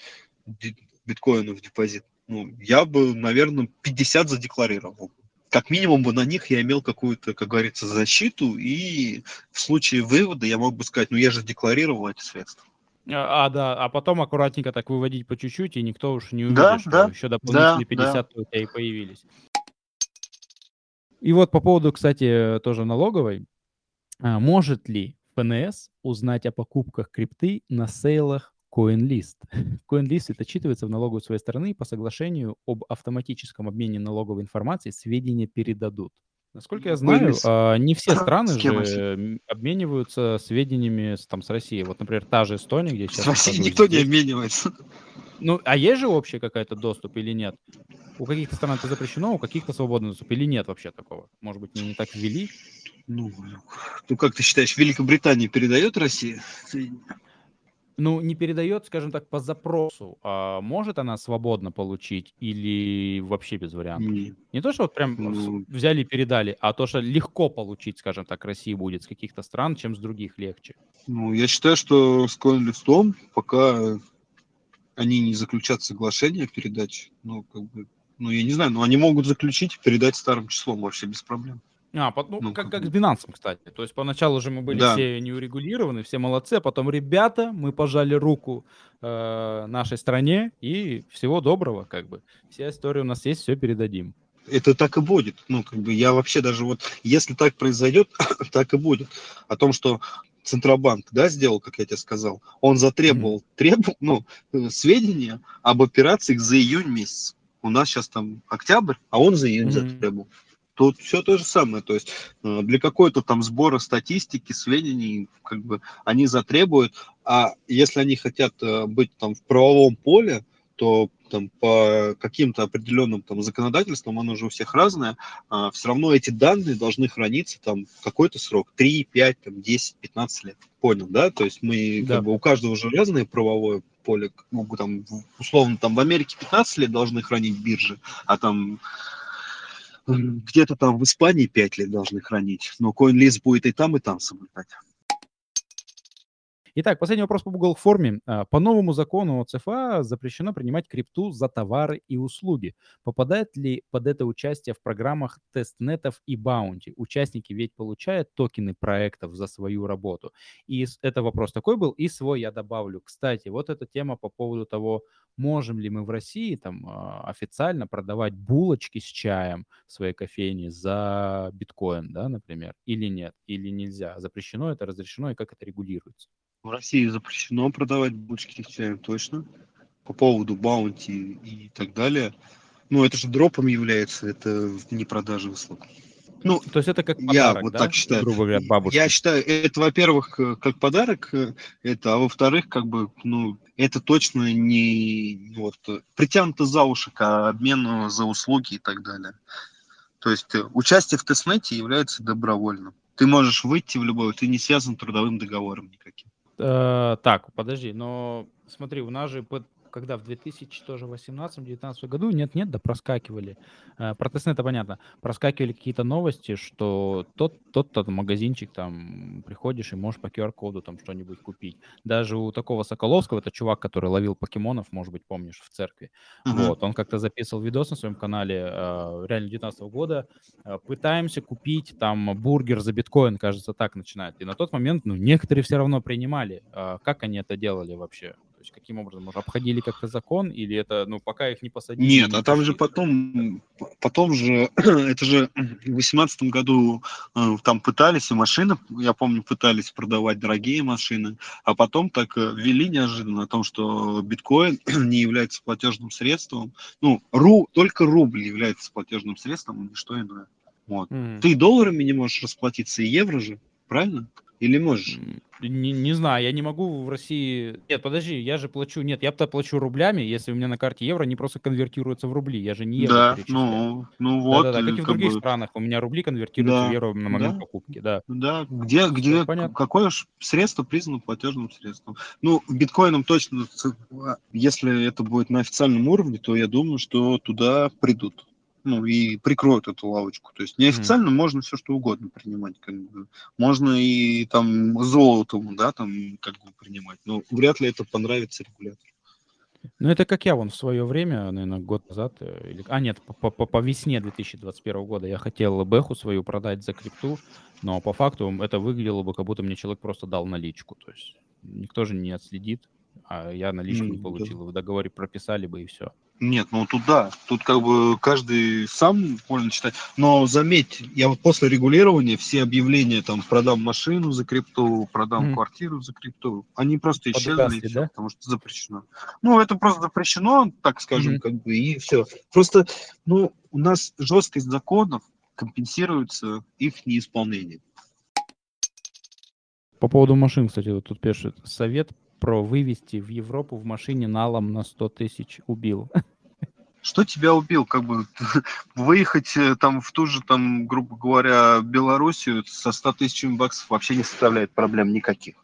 биткоинов депозит, ну, я бы, наверное, 50 задекларировал. Как минимум бы на них я имел какую-то, как говорится, защиту, и в случае вывода я мог бы сказать, ну я же декларировал эти средства. А, а, да, а потом аккуратненько так выводить по чуть-чуть, и никто уж не увидит, да, что да, еще дополнительные да, 50 да. у тебя и появились. И вот по поводу, кстати, тоже налоговой. А, может ли ФНС узнать о покупках крипты на сейлах CoinList. CoinList отчитывается в налоговую своей стороны и по соглашению об автоматическом обмене налоговой информацией сведения передадут. Насколько я знаю, а, не все страны же обмениваются сведениями там, с Россией. Вот, например, та же Эстония, где сейчас... С Россией никто не обменивается. Ну, а есть же общий какой-то доступ или нет? У каких-то стран это запрещено, у каких-то свободный доступ или нет вообще такого? Может быть, не, не так ввели? Ну, ну, как ты считаешь, Великобритания передает России ну, не передает, скажем так, по запросу. А может она свободно получить или вообще без вариантов? Не, не то, что вот прям ну, взяли и передали, а то, что легко получить, скажем так, России будет с каких-то стран, чем с других легче. Ну, я считаю, что с коин-листом, пока они не заключат соглашение передать, ну, как бы, ну, я не знаю, но они могут заключить и передать старым числом вообще без проблем. А, ну, ну как, как с Binance, кстати. То есть поначалу же мы были да. все неурегулированы, все молодцы, а потом, ребята, мы пожали руку э, нашей стране, и всего доброго, как бы. Вся история у нас есть, все передадим. Это так и будет. Ну, как бы я вообще даже вот, если так произойдет, так и будет. О том, что Центробанк, да, сделал, как я тебе сказал, он затребовал, mm-hmm. требовал, ну, э, сведения об операциях за июнь месяц. У нас сейчас там октябрь, а он за июнь mm-hmm. затребовал. Тут все то же самое, то есть э, для какой-то там сбора статистики, сведений, как бы они затребуют, а если они хотят э, быть там в правовом поле, то там по каким-то определенным там законодательствам, оно же у всех разное, а, все равно эти данные должны храниться там какой-то срок, 3, 5, там, 10, 15 лет. Понял, да? То есть мы, да. как бы, у каждого уже разное правовое поле, ну, там, условно, там в Америке 15 лет должны хранить биржи, а там где-то там в Испании 5 лет должны хранить, но CoinList будет и там, и там соблюдать. Итак, последний вопрос по Google форме. А, по новому закону ЦФА запрещено принимать крипту за товары и услуги. Попадает ли под это участие в программах тестнетов и баунти? Участники ведь получают токены проектов за свою работу. И это вопрос такой был, и свой я добавлю. Кстати, вот эта тема по поводу того, можем ли мы в России там а, официально продавать булочки с чаем в своей кофейне за биткоин, да, например, или нет, или нельзя. Запрещено это, разрешено, и как это регулируется? В России запрещено продавать булочки с чаем, точно. По поводу баунти и так далее. Ну, это же дропом является, это не продажа услуг. Ну, то есть это как подарок, я вот да? так считаю. Грубо говоря, бабушке. Я считаю, это, во-первых, э, как подарок, э, это, а во-вторых, как бы, ну, это точно не вот притянуто за уши к обмену за услуги и так далее. То есть э, участие в тестнете является добровольным. Ты можешь выйти в любой, ты не связан трудовым договором никаким. Э, так, подожди, но смотри, у нас же под когда в 2018-2019 году, нет-нет, да проскакивали. Э, про это понятно. Проскакивали какие-то новости, что тот, тот-то магазинчик там приходишь и можешь по QR-коду там что-нибудь купить. Даже у такого Соколовского, это чувак, который ловил покемонов, может быть, помнишь, в церкви. Uh-huh. Вот, он как-то записывал видос на своем канале, э, реально 19 года. Э, пытаемся купить там бургер за биткоин, кажется, так начинает. И на тот момент, ну, некоторые все равно принимали. Как они это делали вообще? Есть каким образом? Может, обходили как-то закон или это, ну, пока их не посадили? Нет, не а там же потом, потом же, это же в восемнадцатом году э, там пытались и машины, я помню, пытались продавать дорогие машины, а потом так э, ввели неожиданно о том, что биткоин не является платежным средством. Ну, ру, только рубль является платежным средством, и что иное. Вот. Мгм. Ты и долларами не можешь расплатиться, и евро же, правильно? Или можешь? Не, не знаю, я не могу в России... Нет, подожди, я же плачу... Нет, я-то плачу рублями, если у меня на карте евро, они просто конвертируются в рубли. Я же не евро Да, ну, ну вот, Да-да-да, как э, и в как других бы, странах. У меня рубли конвертируются в да, евро на момент да. покупки, да. Да, где, где, понятно. какое ж средство признано платежным средством? Ну, биткоином точно, а, если это будет на официальном уровне, то я думаю, что туда придут. Ну, и прикроют эту лавочку. То есть неофициально можно все что угодно принимать. Как бы. Можно и там золотом, да, там как бы принимать. Но вряд ли это понравится регулятору. Ну, это как я вон в свое время, наверное, год назад, э, или... а нет, по, по, по весне 2021 года я хотел бэху свою продать за крипту, но по факту это выглядело бы, как будто мне человек просто дал наличку. То есть никто же не отследит, а я наличку не да. получил. В договоре прописали бы и все. Нет, ну тут да, тут как бы каждый сам можно читать. Но заметь, я вот после регулирования все объявления там продам машину за крипту, продам Мгм. квартиру за крипту, они просто исчезли, всё, да? потому что запрещено. Ну, это просто запрещено, так скажем, Мгм. как бы, и все. Просто, ну, у нас жесткость законов компенсируется их неисполнением. По поводу машин, кстати, вот тут пишет совет про вывести в Европу в машине налом на 100 тысяч убил. Что тебя убил, как бы выехать э, там в ту же, там, грубо говоря, Белоруссию со 100 тысячами баксов вообще не составляет проблем никаких.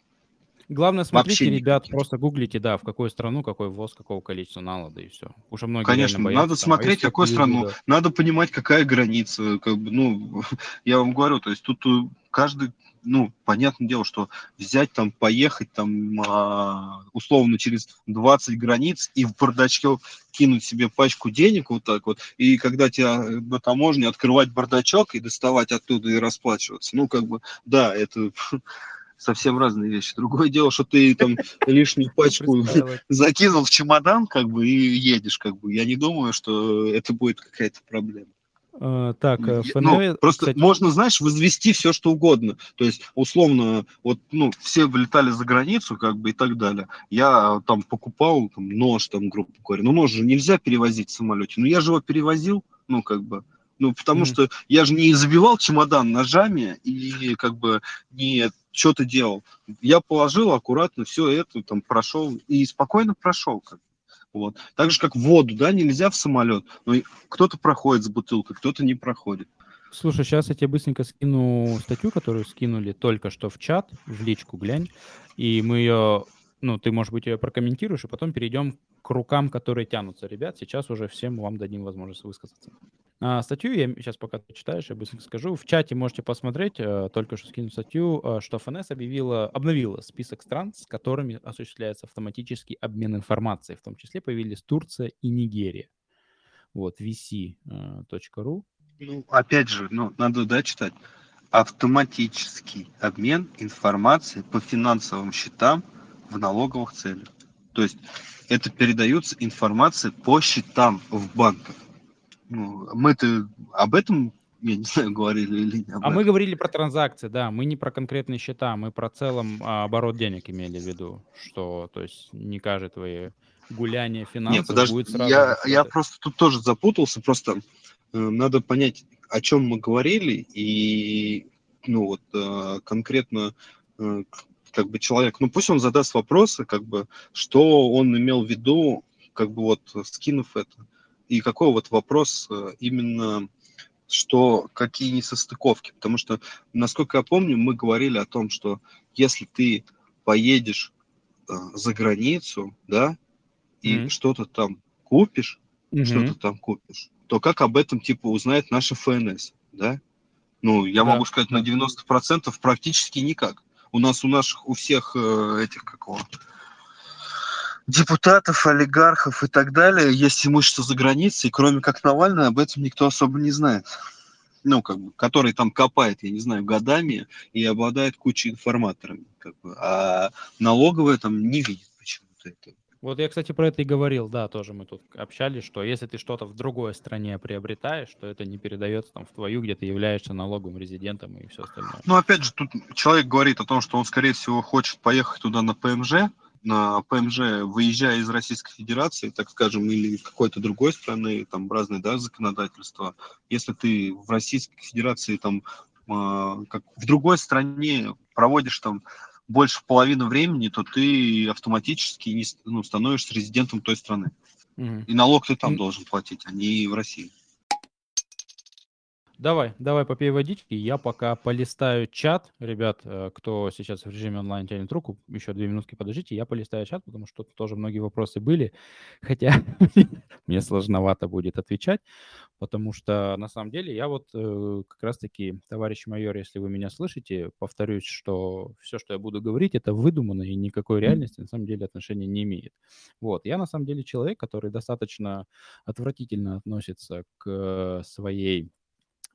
Главное, смотрите, Вообще ребят, никаких. просто гуглите, да, в какую страну, какой ввоз, какого количества налада, и все. Уже многие Конечно, боятся, надо там, а смотреть, если какую страну, да. надо понимать, какая граница, как бы, ну, я вам говорю, то есть тут э, каждый, ну, понятное дело, что взять там, поехать там, а, условно, через 20 границ и в бардачке кинуть себе пачку денег вот так вот, и когда тебя на таможне открывать бардачок и доставать оттуда и расплачиваться, ну, как бы, да, это совсем разные вещи. Другое дело, что ты там лишнюю пачку закинул в чемодан, как бы, и едешь, как бы. Я не думаю, что это будет какая-то проблема. Э, Так, э, Я- ну, ФНВ, просто кстати, можно, знаешь, возвести все, что угодно. То есть, условно, вот, ну, все вылетали за границу, как бы, и так далее. Я там покупал там, нож, там, грубо говоря. Ну, нож же нельзя перевозить в самолете. Но я же его перевозил, ну, как бы, ну, потому Мгм. что я же не забивал чемодан ножами и, как бы, не что-то делал. Я положил аккуратно все это, там, прошел, и спокойно прошел, как бы. Вот. Так же, как воду, да, нельзя в самолет. Но кто-то проходит с бутылкой, кто-то не проходит. Слушай, сейчас я тебе быстренько скину статью, которую скинули только что в чат, в личку глянь, и мы ее, ну, ты, может быть, ее прокомментируешь, и потом перейдем к рукам, которые тянутся. Ребят, сейчас уже всем вам дадим возможность высказаться. А, статью я сейчас, пока читаешь, я быстренько скажу. В чате можете посмотреть, э, только что скину статью, э, что ФНС объявила, обновила список стран, с которыми осуществляется автоматический обмен информацией. В том числе появились Турция и Нигерия. Вот, vc.ru. Ну, опять же, ну, надо, да, читать. Автоматический обмен информацией по финансовым счетам в налоговых целях. То есть это передается информация по счетам в банках. Ну, мы-то об этом, я не знаю, говорили или не об А мы говорили про транзакции, да, мы не про конкретные счета, мы про целом а, оборот денег имели в виду, что, то есть, не каждое твое гуляние Нет, финансов подожди, будет сразу... я, я просто тут тоже запутался, просто э, надо понять, о чем мы говорили, и ну вот э, конкретно э, как бы человек, ну пусть он задаст вопросы, как бы, что он имел в виду, как бы вот скинув это, и какой вот вопрос э, именно, что какие несостыковки, потому что, насколько я помню, мы говорили о том, что если ты поедешь э, за границу, да, и Мгм. что-то там купишь, Мгм. что-то там купишь, то как об этом типа узнает наша ФНС, да? Ну, я Да, могу сказать, на да. 90% практически никак. У нас у наших, у всех э, этих, какого, депутатов, олигархов и так далее есть имущество за границей, кроме как Навального об этом никто особо не знает. Ну, как бы, который там копает, я не знаю, годами и обладает кучей информаторами. Как бы, а налоговая там не видит почему-то этого. Вот я, кстати, про это и говорил, да, тоже мы тут общались, что если ты что-то в другой стране приобретаешь, то это не передается там в твою, где ты являешься налоговым резидентом и все остальное. Ну, опять же, тут человек говорит о том, что он, скорее всего, хочет поехать туда на ПМЖ, ПМЖ, выезжая из Российской Федерации, так скажем, или какой-то другой страны, там разные да, законодательства, если ты в Российской Федерации, там, э, как в другой стране проводишь там больше половины времени, то ты автоматически не, ну, становишься резидентом той страны. Угу. И налог ты там mm. должен платить, а не в России. Давай, давай попей водички. Я пока полистаю чат. Ребят, э, кто сейчас в режиме онлайн тянет руку, еще две минутки подождите. Я полистаю чат, потому что тут тоже многие вопросы были. Хотя мне сложновато будет отвечать, потому что на самом деле я вот э, как раз-таки, товарищ майор, если вы меня слышите, повторюсь, что все, что я буду говорить, это выдумано и никакой реальности на самом деле отношения не имеет. Вот. Я на самом деле человек, который достаточно отвратительно относится к своей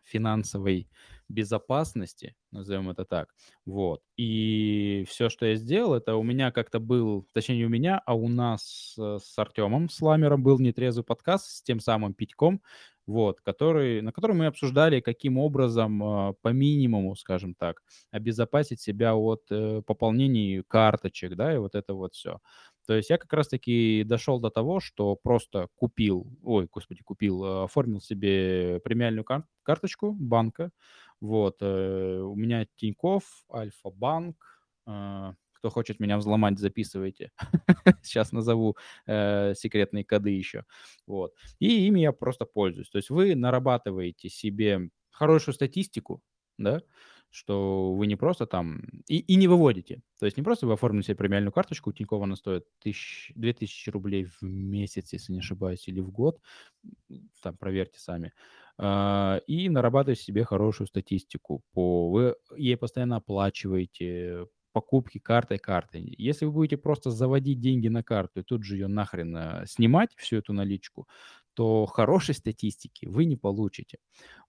финансовой безопасности, назовем это так. Вот. И все, что я сделал, это у меня как-то был, точнее не у меня, а у нас с Артемом Сламером был нетрезвый подкаст с тем самым Питьком, вот, который, на котором мы обсуждали, каким образом э, по минимуму, скажем так, обезопасить себя от э, пополнений карточек, да, и вот это вот все. То есть я как раз-таки дошел до того, что просто купил, ой, господи, купил, э, оформил себе премиальную кар- карточку банка. Вот, э, у меня Тиньков, Альфа-банк. Э, кто хочет меня взломать, записывайте. Сейчас назову э, секретные коды еще. Вот. И ими я просто пользуюсь. То есть вы нарабатываете себе хорошую статистику, да, что вы не просто там... И, и не выводите. То есть не просто вы оформили себе премиальную карточку, у Тинькова она стоит тысяч, 2000 рублей в месяц, если не ошибаюсь, или в год. Там проверьте сами. Uh, и нарабатываете себе хорошую статистику. По, вы ей постоянно оплачиваете покупки картой картой. Если вы будете просто заводить деньги на карту и тут же ее нахрен э, снимать, всю эту наличку, то хорошей статистики вы не получите.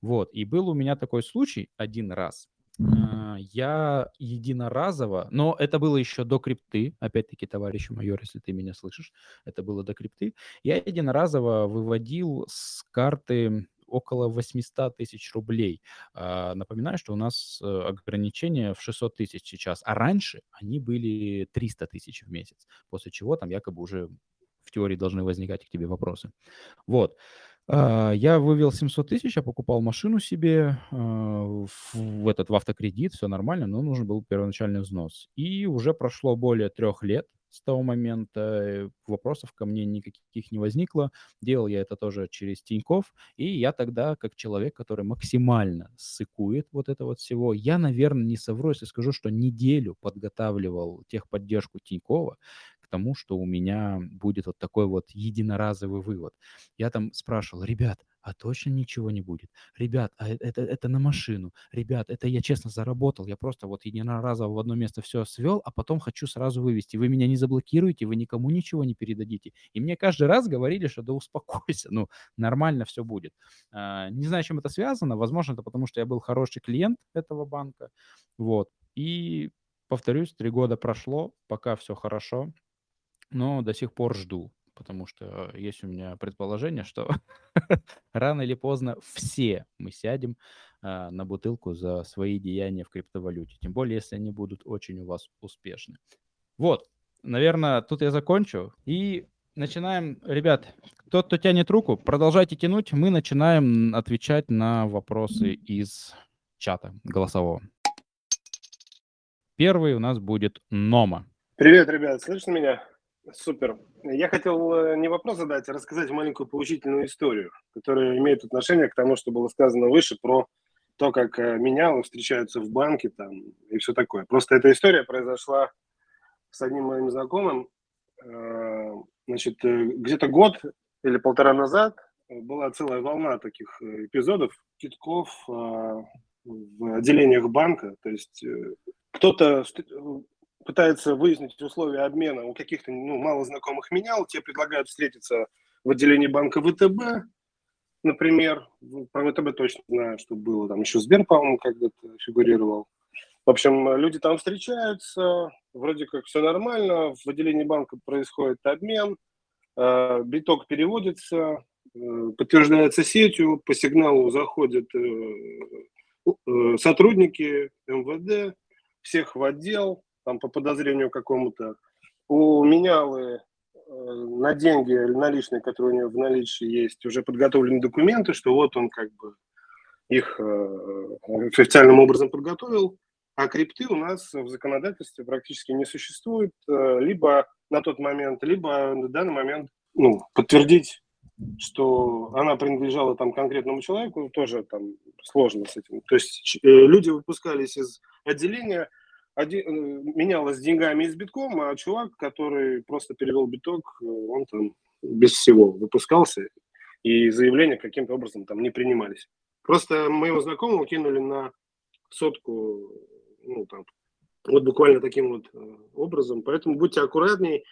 Вот. И был у меня такой случай один раз. А, я единоразово, но это было еще до крипты, опять-таки, товарищ майор, если ты меня слышишь, это было до крипты. Я единоразово выводил с карты около 800 тысяч рублей. А, напоминаю, что у нас э, ограничение в 600 тысяч сейчас, а раньше они были 300 тысяч в месяц, после чего там якобы уже в теории должны возникать к тебе вопросы. Вот. А, я вывел 700 тысяч, я покупал машину себе а, в этот в автокредит, все нормально, но нужен был первоначальный взнос. И уже прошло более трех лет с того момента, э, вопросов ко мне никаких не возникло. Делал я это тоже через Тиньков, и я тогда, как человек, который максимально сыкует вот это вот всего, я, наверное, не совру, если скажу, что неделю подготавливал техподдержку Тинькова, тому, что у меня будет вот такой вот единоразовый вывод. Я там спрашивал, ребят, а точно ничего не будет? Ребят, а это, это на машину. Ребят, это я честно заработал. Я просто вот единоразово в одно место все свел, а потом хочу сразу вывести. Вы меня не заблокируете, вы никому ничего не передадите. И мне каждый раз говорили, что да успокойся, ну, нормально все будет. А, не знаю, чем это связано. Возможно, это потому, что я был хороший клиент этого банка. Вот. И повторюсь, три года прошло, пока все хорошо но до сих пор жду, потому что есть у меня предположение, что рано или поздно все мы сядем а, на бутылку за свои деяния в криптовалюте, тем более если они будут очень у вас успешны. Вот, наверное, тут я закончу и начинаем, ребят, тот, кто тянет руку, продолжайте тянуть, мы начинаем отвечать на вопросы из чата голосового. Первый у нас будет Нома. Привет, ребят, слышно меня? Супер. Я хотел э, не вопрос задать, а рассказать маленькую поучительную историю, которая имеет отношение к тому, что было сказано выше про то, как э, менялы встречаются в банке там и все такое. Просто эта история произошла с одним моим знакомым. Э, значит, где-то год или полтора назад была целая волна таких эпизодов китков в отделениях банка. То есть кто-то пытается выяснить условия обмена у каких-то ну, малознакомых менял, те предлагают встретиться в отделении банка ВТБ, например. Про ВТБ точно знаю, что было. Там еще Сбер, по-моему, когда-то фигурировал. В общем, люди там встречаются, вроде как все нормально, в отделении банка происходит обмен, э, биток переводится, э, подтверждается сетью, по сигналу заходят сотрудники МВД, всех в отдел, там по подозрению какому-то. У менялы на деньги наличные, которые у него в наличии есть, уже подготовлены документы, что вот он как бы их официальным образом подготовил, а крипты у нас в законодательстве практически не существует, э, либо на тот момент, либо на данный момент ну, подтвердить, что она принадлежала там конкретному человеку, тоже там сложно с этим. То есть э, люди выпускались из отделения, один, э, менялось деньгами из битком, а чувак, который просто перевел биток, он там без всего выпускался, и заявления каким-то образом там не принимались. Просто моего знакомого кинули на сотку ну, там, вот буквально таким вот э, образом. Поэтому будьте аккуратнее.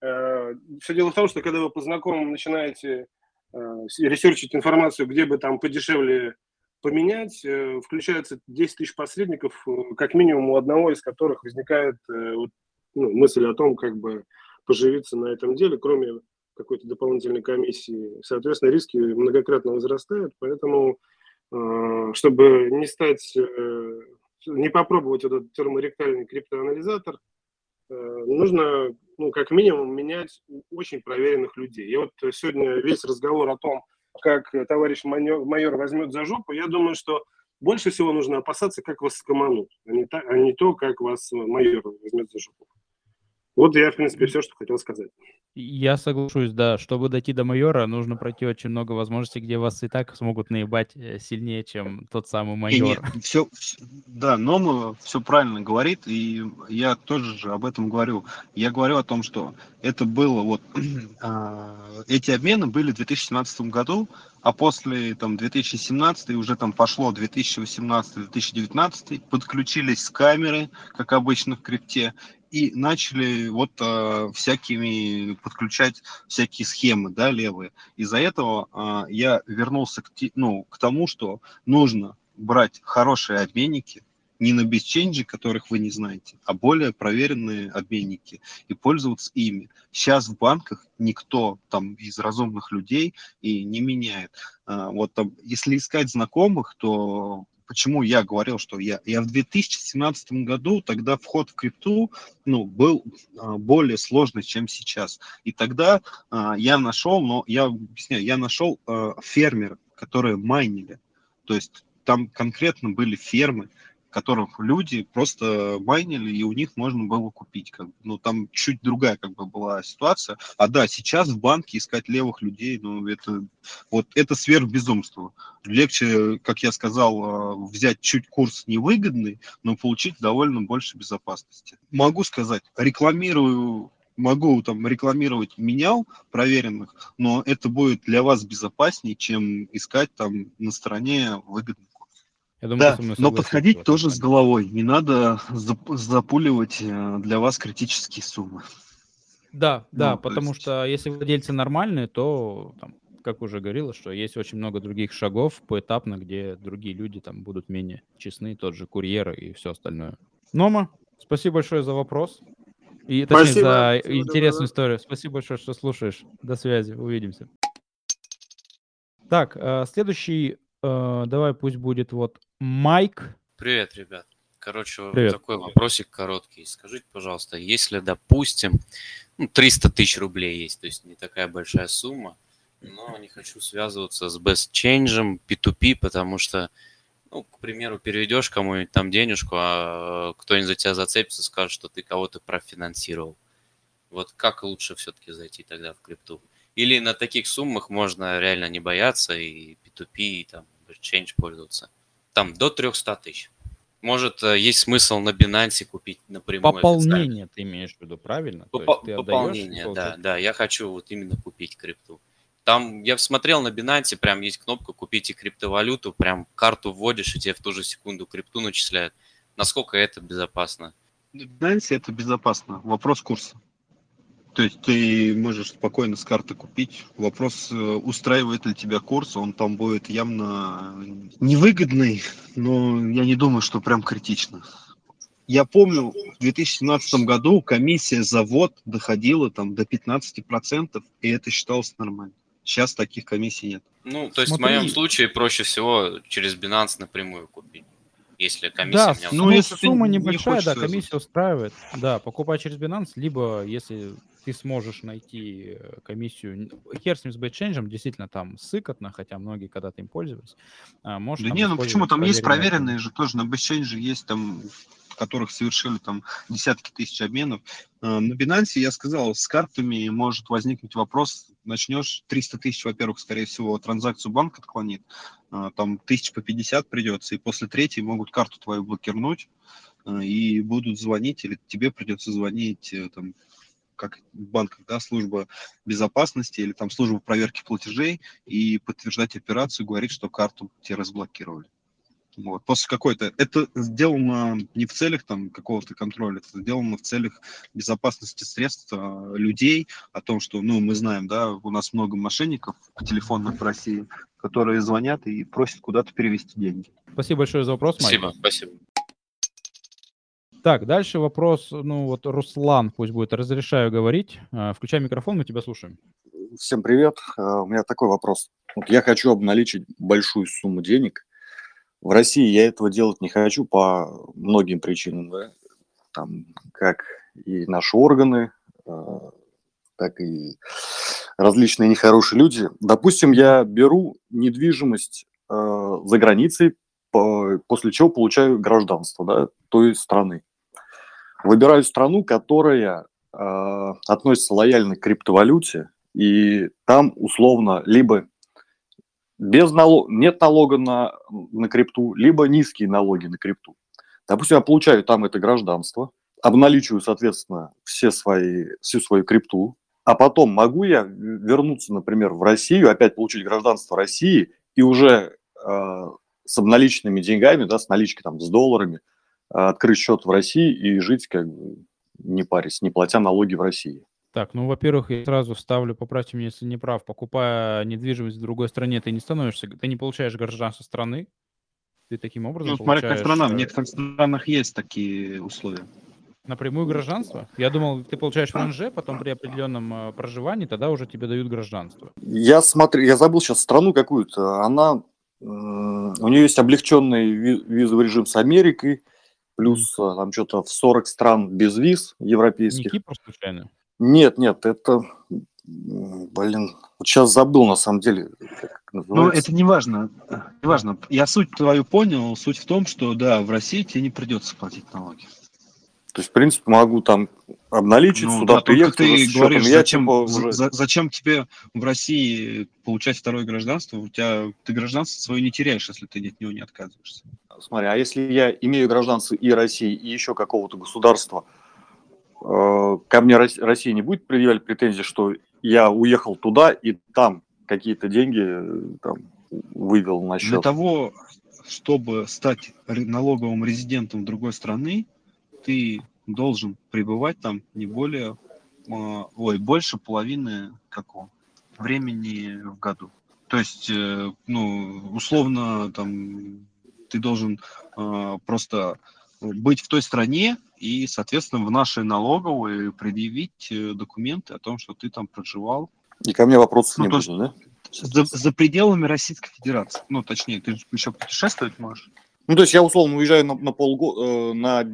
Э, Все дело в том, что когда вы по знакомым начинаете э, ресерчить информацию, где бы там подешевле поменять, включается 10 тысяч посредников, как минимум у одного из которых возникает ну, мысль о том, как бы поживиться на этом деле, кроме какой-то дополнительной комиссии. Соответственно, риски многократно возрастают, поэтому чтобы не стать не попробовать этот терморектальный криптоанализатор, э, нужно, ну, как минимум, менять очень проверенных людей. И вот сегодня весь разговор о том, как товарищ майор, майор возьмет за жопу, я думаю, что больше всего нужно опасаться, как вас скоманут, а не, та, а не то, как вас майор возьмет за жопу. Вот я, в принципе, все, что хотел сказать. Я соглашусь, да. Чтобы дойти до майора, нужно пройти очень много возможностей, где вас и так смогут наебать э, сильнее, чем тот самый майор. И нет, все, все, да, Нома все правильно говорит, и я тоже же об этом говорю. Я говорю о том, что это было вот, а, эти обмены были в 2017 году, а после там 2017 уже там пошло 2018-2019, подключились камеры, как обычно в крипте, и начали вот э, всякими подключать всякие схемы, да, левые. Из-за этого э, я вернулся к, ну, к тому, что нужно брать хорошие обменники, не на бесченджи, которых вы не знаете, а более проверенные обменники и пользоваться ими. Сейчас в банках никто там из разумных людей и не меняет. А, вот там, если искать знакомых, то почему я говорил, что я, я в 2017 году, тогда вход в крипту ну, был а, более сложный, чем сейчас. И тогда а, я нашел, но я объясняю, я нашел а, фермеров, которые майнили. То есть там конкретно были фермы, которых люди просто майнили, и у них можно было купить. Как бы. Ну, там чуть другая как бы была ситуация. А да, сейчас в банке искать левых людей, ну, это вот это сверхбезумство. Легче, как я сказал, а, взять чуть курс невыгодный, но получить довольно больше безопасности. Могу сказать, рекламирую могу там рекламировать менял проверенных, но это будет для вас безопаснее, чем искать там на стороне выгодных я думаю, да, но подходить тоже с головой. Не надо запуливать э, для вас критические суммы. Да, да, ну, потому есть... что если владельцы нормальные, то, там, как уже говорилось, что есть очень много других шагов поэтапно, где другие люди там будут менее честны, тот же курьер и все остальное. Нома, спасибо большое за вопрос. И точнее, спасибо. за Всего интересную доброго. историю. Спасибо большое, что слушаешь. До связи, увидимся. Так, э, следующий Э, давай пусть будет вот Майк. Привет, ребят. Короче, Привет. такой вопросик короткий. Скажите, пожалуйста, если, допустим, ну, 300 тысяч рублей есть, то есть не такая большая сумма, но не хочу связываться с Best Change, P2P, потому что, ну, к примеру, переведешь кому-нибудь там денежку, а кто-нибудь за тебя зацепится, скажет, что ты кого-то профинансировал. Вот как лучше все-таки зайти тогда в крипту? Или на таких суммах можно реально не бояться и P2P, и там Change пользоваться. Там до 300 тысяч. Может, э, есть смысл на Binance купить напрямую. Пополнение ты имеешь в виду, правильно? Поп- ты пополнение, отдаешь, да, да. Я хочу вот именно купить крипту. Там я смотрел на Binance, прям есть кнопка «Купите криптовалюту», прям карту вводишь, и тебе в ту же секунду крипту начисляют. Насколько это безопасно? На Binance это безопасно. Вопрос курса. То есть ты можешь спокойно с карты купить. Вопрос, э, устраивает ли тебя курс, он там будет явно невыгодный, но я не думаю, что прям критично. я помню, в 2017 году комиссия за ввод доходила там до 15%, и это считалось нормально. Сейчас таких комиссий нет. Ну, то есть Смотри. в моем случае проще всего через Binance напрямую купить. Если комиссия да, меня ну, если сумма небольшая, не да, комиссия устраивает. Да, покупай через Binance, либо если ты сможешь найти э, комиссию. Хер с ним с бэйтчейнджем, действительно там сыкотно, хотя многие когда-то им пользовались. А, можешь, да не, ну почему, там есть проверенные же тоже, на бэйтчейнже есть там в которых совершили там десятки тысяч обменов. А, на Binance, я сказал, с картами может возникнуть вопрос, начнешь 300 тысяч, во-первых, скорее всего, транзакцию банк отклонит, там тысяч по 50 придется, и после третьей могут карту твою блокирнуть, и будут звонить, или тебе придется звонить э, там, как в банках, да, служба безопасности или там служба проверки платежей и подтверждать операцию, говорить, что карту тебе разблокировали. Вот. После какой-то... Это сделано не в целях там какого-то контроля, это сделано в целях безопасности средств а, людей, о том, что, ну, мы знаем, да, у нас много мошенников телефонных в России, которые звонят и просят куда-то перевести деньги. Спасибо большое за вопрос, Майк. Спасибо, спасибо. Так, дальше вопрос, ну вот Руслан пусть будет, разрешаю говорить. А, включай микрофон, мы тебя слушаем. Всем привет. А, у меня такой вопрос. Вот я хочу обналичить большую сумму денег. В России я этого делать не хочу по многим причинам. Да? Там, как и наши органы, а, так и различные нехорошие люди. Допустим, я беру недвижимость за границей, после чего получаю гражданство да, той страны выбираю страну, которая э, относится лояльно к криптовалюте, и там условно либо без налог, нет налога на, на крипту, либо низкие налоги на крипту. Допустим, я получаю там это гражданство, обналичиваю, соответственно, все свои, всю свою крипту, а потом могу я вернуться, например, в Россию, опять получить гражданство России и уже э, с обналиченными деньгами, да, с наличкой там, с долларами – открыть счет в России и жить как бы не парясь, не платя налоги в России. Так, ну, во-первых, я сразу вставлю, поправьте меня, если не прав, покупая недвижимость в другой стране, ты не становишься, ты не получаешь гражданство страны, ты таким образом Ну, смотря получаешь... как страна, в э, некоторых странах есть такие условия. Напрямую гражданство? Я думал, ты получаешь ВНЖ, потом при определенном э, проживании, тогда уже тебе дают гражданство. Я смотрю, я забыл сейчас страну какую-то, она, у нее есть облегченный визовый режим с Америкой, плюс а, там что-то в 40 стран без виз европейских. Не Кипр случайно? Нет, нет, это, блин, вот сейчас забыл на самом деле. Ну, это не важно, не важно. Я суть твою понял. Суть в том, что, да, в России тебе не придется платить налоги. То есть, в принципе, могу там обналичить, ну, сюда да, приехать. Ты говоришь, я, зачем, типа, уже... за, зачем тебе в России получать второе гражданство? У тебя ты гражданство свое не теряешь, если ты от него не отказываешься. Смотри, а если я имею гражданство и России, и еще какого-то государства, ко мне Россия не будет предъявлять претензии, что я уехал туда и там какие-то деньги э, там, вывел на счет? Для того, чтобы стать налоговым резидентом другой страны, ты должен пребывать там не более, э, ой, больше половины какого времени в году. То есть, ну, условно, там, ты должен э, просто быть в той стране и, соответственно, в нашей налоговой предъявить э, документы о том, что ты там проживал. И ко мне вопросов ну, не будет, да? За, за пределами Российской Федерации. Ну, точнее, ты еще путешествовать можешь. Ну, то есть я, условно, уезжаю на, на полгода, э, на,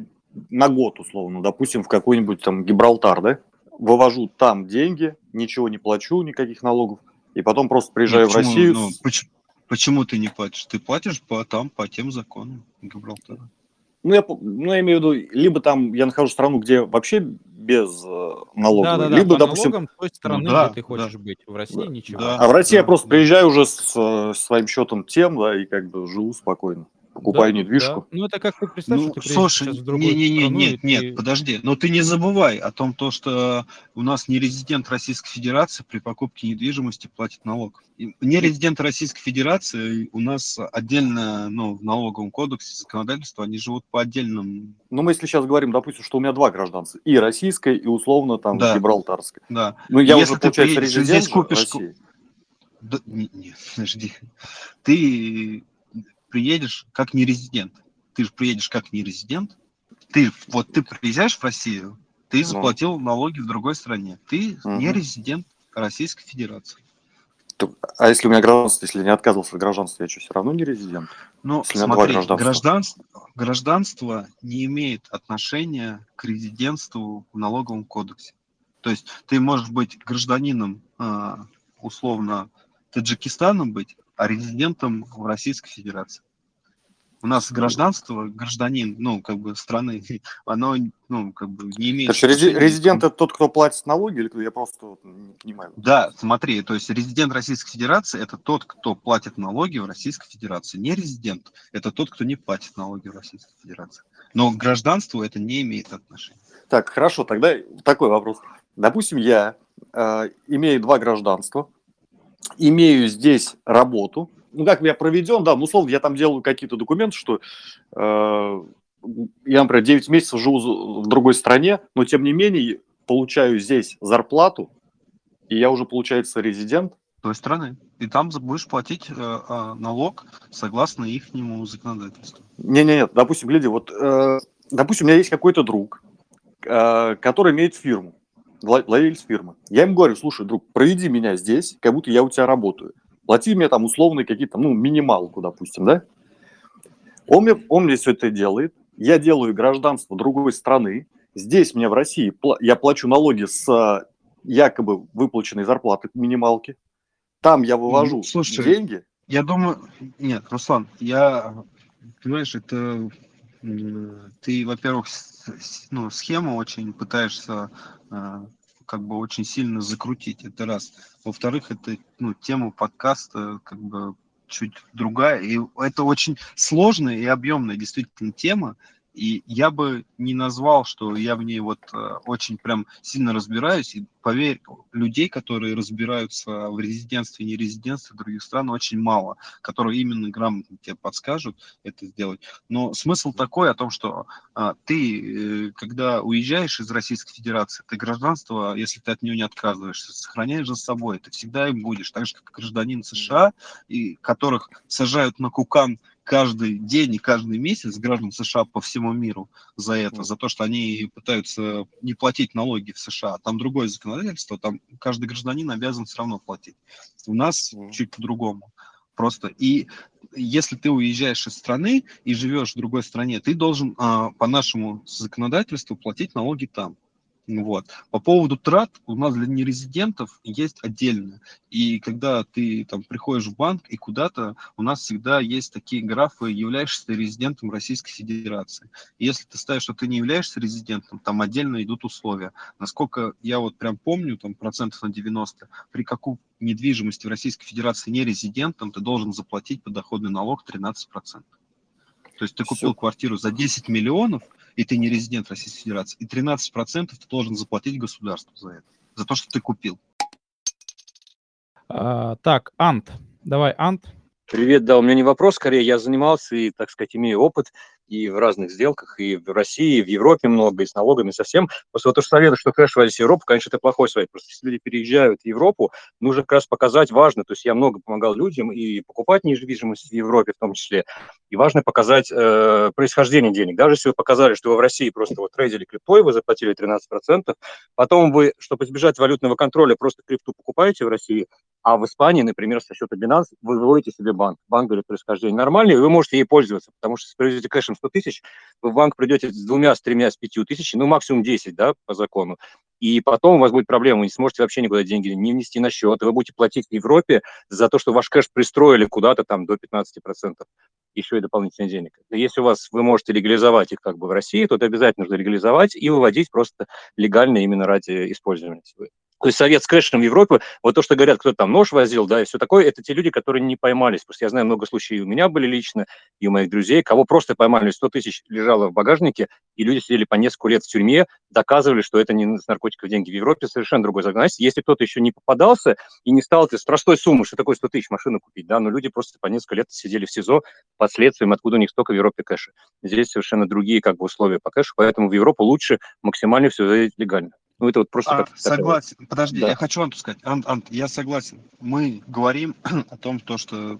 на год, условно, допустим, в какой-нибудь там Гибралтар, да? Вывожу там деньги, ничего не плачу, никаких налогов, и потом просто приезжаю Нет, в Россию. Ну, почему, Почему ты не платишь? Ты платишь по, там, по тем законам Гибралтара. Ну я, ну, я имею в виду, либо там я нахожусь в страну, где вообще без э, налогов, да, да, да, либо, допустим... налогам той страны, ну, да, где ты хочешь да. быть. В России да, ничего. Да, а в России да, я просто да. приезжаю уже с, с своим счетом тем, да, и как бы живу спокойно покупаю да, недвижку. Да. Ну, это как ты представь, ну, что ты слушай, в другую не, не, не, нет, нет, ты... подожди, но ты не забывай о том, то, что у нас не резидент Российской Федерации при покупке недвижимости платит налог. не резидент Российской Федерации у нас отдельно, ну, в налоговом кодексе законодательства, они живут по отдельным... Ну, мы если сейчас говорим, допустим, что у меня два гражданства, и российское, и условно там да. гибралтарское. Да. Ну, я если уже, получается, резидент здесь купишь... России. Да, нет, нет, подожди. Ты приедешь как нерезидент. Ты же приедешь как нерезидент, ты, вот ты приезжаешь в Россию, ты ну. заплатил налоги в другой стране. Ты угу. не резидент Российской Федерации. А если у меня гражданство, если я не отказывался от гражданства, я что, все равно не резидент? Ну, смотри, гражданство, гражданство не имеет отношения к резидентству в налоговом кодексе. То есть ты можешь быть гражданином, а, условно, Таджикистана быть, резидентом в Российской Федерации. У нас гражданство, гражданин, ну, как бы, страны, оно, ну, как бы, не имеет... Короче, рези- резидент – это тот, кто платит налоги, или я просто не понимаю? Да, смотри, то есть резидент Российской Федерации – это тот, кто платит налоги в Российской Федерации. Не резидент – это тот, кто не платит налоги в Российской Федерации. Но к гражданству это не имеет отношения. Так, хорошо, тогда такой вопрос. Допустим, я э, имею два гражданства, имею здесь работу, ну, как я проведен, да, ну, условно, я там делаю какие-то документы, что э, я, например, 9 месяцев живу в другой стране, но, тем не менее, получаю здесь зарплату, и я уже, получается, резидент. Той страны. И там будешь платить э, э, налог согласно их законодательству. Не-не-не, допустим, гляди, вот, э, допустим, у меня есть какой-то друг, э, который имеет фирму, владелец фирмы. Я ему говорю, слушай, друг, проведи меня здесь, как будто я у тебя работаю плати мне там условные какие-то, ну, минималку, допустим, да? Он мне, он мне все это делает, я делаю гражданство другой страны, здесь мне в России я плачу налоги с а, якобы выплаченной зарплаты минималки, там я вывожу ну, Слушайте, деньги. Я думаю, нет, Руслан, я, понимаешь, это ты, во-первых, ну, схему очень пытаешься как бы очень сильно закрутить, это раз. Во-вторых, это ну, тема подкаста как бы чуть другая, и это очень сложная и объемная действительно тема, и я бы не назвал, что я в ней вот э, очень прям сильно разбираюсь. И поверь, людей, которые разбираются в резидентстве и нерезидентстве других стран, очень мало, которые именно грамотно тебе подскажут это сделать. Но смысл такой о том, что а, ты, э, когда уезжаешь из Российской Федерации, ты гражданство, если ты от нее не отказываешься, сохраняешь за собой. Ты всегда им будешь, так же, как гражданин США, и которых сажают на кукан каждый день и каждый месяц граждан США по всему миру за это, за то, что они пытаются не платить налоги в США. Там другое законодательство, там каждый гражданин обязан все равно платить. У нас чуть по-другому. Просто. И если ты уезжаешь из страны и живешь в другой стране, ты должен а, по нашему законодательству платить налоги там. Вот. По поводу трат у нас для нерезидентов есть отдельно. И когда ты там приходишь в банк и куда-то, у нас всегда есть такие графы, являешься ты резидентом Российской Федерации. И если ты ставишь, что ты не являешься резидентом, там отдельно идут условия. Насколько я вот прям помню, там процентов на 90, при какой недвижимости в Российской Федерации не резидентом, ты должен заплатить подоходный налог 13%. То есть ты купил Все. квартиру за 10 миллионов, и ты не резидент Российской Федерации, и 13% ты должен заплатить государству за это, за то, что ты купил. А, так, Ант, давай, Ант. Привет, да, у меня не вопрос, скорее я занимался и, так сказать, имею опыт и в разных сделках, и в России, и в Европе много, и с налогами совсем. Просто вот то, что советую, что кэш возить в Европу, конечно, это плохой совет. Просто если люди переезжают в Европу, нужно как раз показать важно. То есть я много помогал людям и покупать недвижимость в Европе в том числе. И важно показать э, происхождение денег. Даже если вы показали, что вы в России просто вот трейдили криптой, вы заплатили 13%, потом вы, чтобы избежать валютного контроля, просто крипту покупаете в России, а в Испании, например, со счета Binance вы выводите себе банк. Банк говорит происхождение нормальное, и вы можете ей пользоваться, потому что если привезете кэшем 100 тысяч, вы в банк придете с двумя, с тремя, с пятью тысячами, ну, максимум 10, да, по закону. И потом у вас будет проблема, вы не сможете вообще никуда деньги не внести на счет, и вы будете платить в Европе за то, что ваш кэш пристроили куда-то там до 15%, еще и дополнительных денег. Если у вас, вы можете легализовать их как бы в России, то это обязательно нужно легализовать и выводить просто легально именно ради использования. То есть совет с кэшем в Европе, вот то, что говорят, кто там нож возил, да, и все такое, это те люди, которые не поймались. Просто я знаю много случаев, у меня были лично, и у моих друзей, кого просто поймали, 100 тысяч лежало в багажнике, и люди сидели по несколько лет в тюрьме, доказывали, что это не с наркотиков деньги. В Европе совершенно другой законодательство. Если кто-то еще не попадался и не стал с простой суммы, что такое 100 тысяч машину купить, да, но люди просто по несколько лет сидели в СИЗО под следствием, откуда у них столько в Европе кэша. Здесь совершенно другие как бы условия по кэшу, поэтому в Европу лучше максимально все заводить легально. Ну, это вот просто... А, согласен. Подожди, да. я хочу Анту сказать. Ант, Ант, я согласен. Мы говорим о том, то, что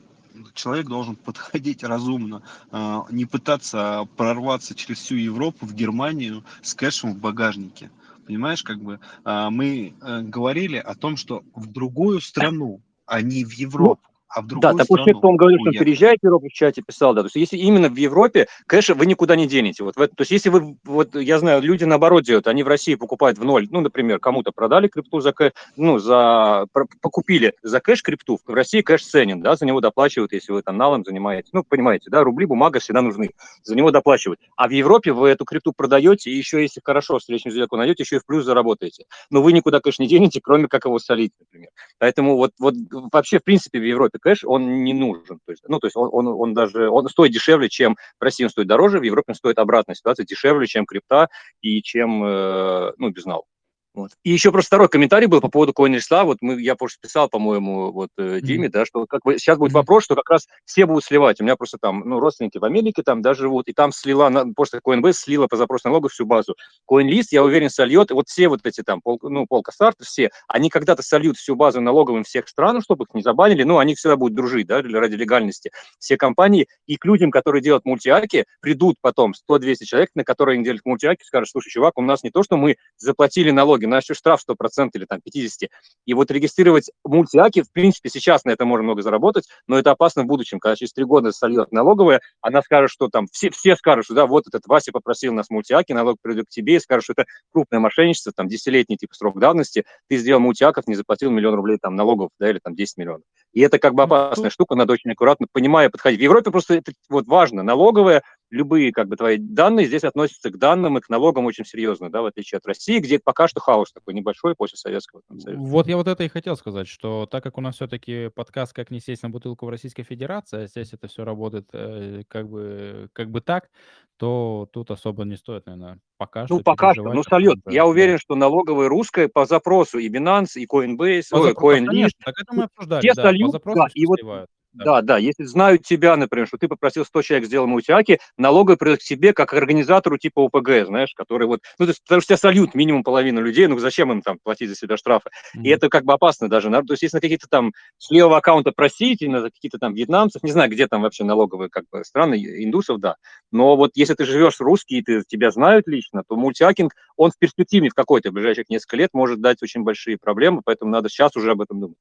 человек должен подходить разумно, а, не пытаться прорваться через всю Европу в Германию с кэшем в багажнике. Понимаешь, как бы а, мы э, говорили о том, что в другую страну, а не в Европу а в другую Да, страну кто он говорил, что он переезжает в Европу, в чате писал, да, то есть если именно в Европе, конечно, вы никуда не денете. Вот в то есть если вы, вот я знаю, люди наоборот делают, они в России покупают в ноль, ну, например, кому-то продали крипту за кэш, ну, за, покупили за кэш крипту, в России кэш ценен, да, за него доплачивают, если вы там налом занимаетесь, ну, понимаете, да, рубли, бумага всегда нужны, за него доплачивают. А в Европе вы эту крипту продаете, и еще, если хорошо встречную сделку найдете, еще и в плюс заработаете. Но вы никуда кэш не денете, кроме как его солить, например. Поэтому вот, вот вообще, в принципе, в Европе кэш, он не нужен. То есть, ну, то есть он, он, он даже, он стоит дешевле, чем в России он стоит дороже, в Европе он стоит обратная ситуация, дешевле, чем крипта и чем, э, ну, безнал. Вот. И еще просто второй комментарий был по поводу CoinResla. Вот мы, я просто писал, по-моему, вот э, Диме, да, что как бы сейчас будет Мгм. вопрос, что как раз все будут сливать. У меня просто там, ну, родственники в Америке там даже живут, и там слила, на, просто Coinbase слила по запросу налогов всю базу. CoinList, я уверен, сольет, вот все вот эти там, пол, ну, полка старты, все, они когда-то сольют всю базу налоговым всех стран, чтобы их не забанили, ну, они всегда будут дружить, да, ради легальности. Все компании, и к людям, которые делают мультиаки, придут потом 100-200 человек, на которые они делают мультиаки, скажут, слушай, чувак, у нас не то, что мы заплатили налоги, у нас еще штраф 100% или там 50%. И вот регистрировать мультиаки, в принципе, сейчас на это можно много заработать, но это опасно в будущем, когда через три года сольет налоговая, она скажет, что там все, все скажут, что да, вот этот Вася попросил нас мультиаки, налог придет к тебе и скажет, что это крупное мошенничество, там 10-летний типа срок давности, ты сделал мультиаков, не заплатил миллион рублей там налогов, да, или там 10 миллионов. И это как бы Ну, опасная штука, надо очень аккуратно, понимая, подходить. В Европе просто это вот важно. Налоговая, любые как бы твои данные здесь относятся к данным и к налогам очень серьезно, да, в отличие от России, где пока что хаос такой небольшой после Советского там, Союза. Вот я вот это и хотел сказать, что так как у нас все-таки подкаст «Как не сесть на бутылку в Российской Федерации», а здесь это все работает э, как бы, как бы так, то тут особо не стоит, наверное, пока что Ну, пока что, ну, сольет. Я уверен, что налоговая русская по запросу и Binance, и Coinbase, По ой, запросу, CoinList, конечно, так это мы обсуждали, все да, по сольют, запросу да, и вот сливают. Да. Да, да, если знают тебя, например, что ты попросил 100 человек сделать мультиаки, налоговый придет к тебе как к организатору типа ОПГ, знаешь, который вот, ну, то есть, потому что тебя сольют минимум половину людей, ну, зачем им там платить за себя штрафы? И Мгм. это как бы опасно даже. То есть, если на каких-то там с левого аккаунта просить, или на каких-то там вьетнамцев, не знаю, где там вообще налоговые как бы страны, и- индусов, да. Но вот если ты живешь русский, и ты, тебя знают лично, то мультиакинг, он в перспективе в какой-то ближайших несколько лет может дать очень большие проблемы, поэтому надо сейчас уже об этом думать.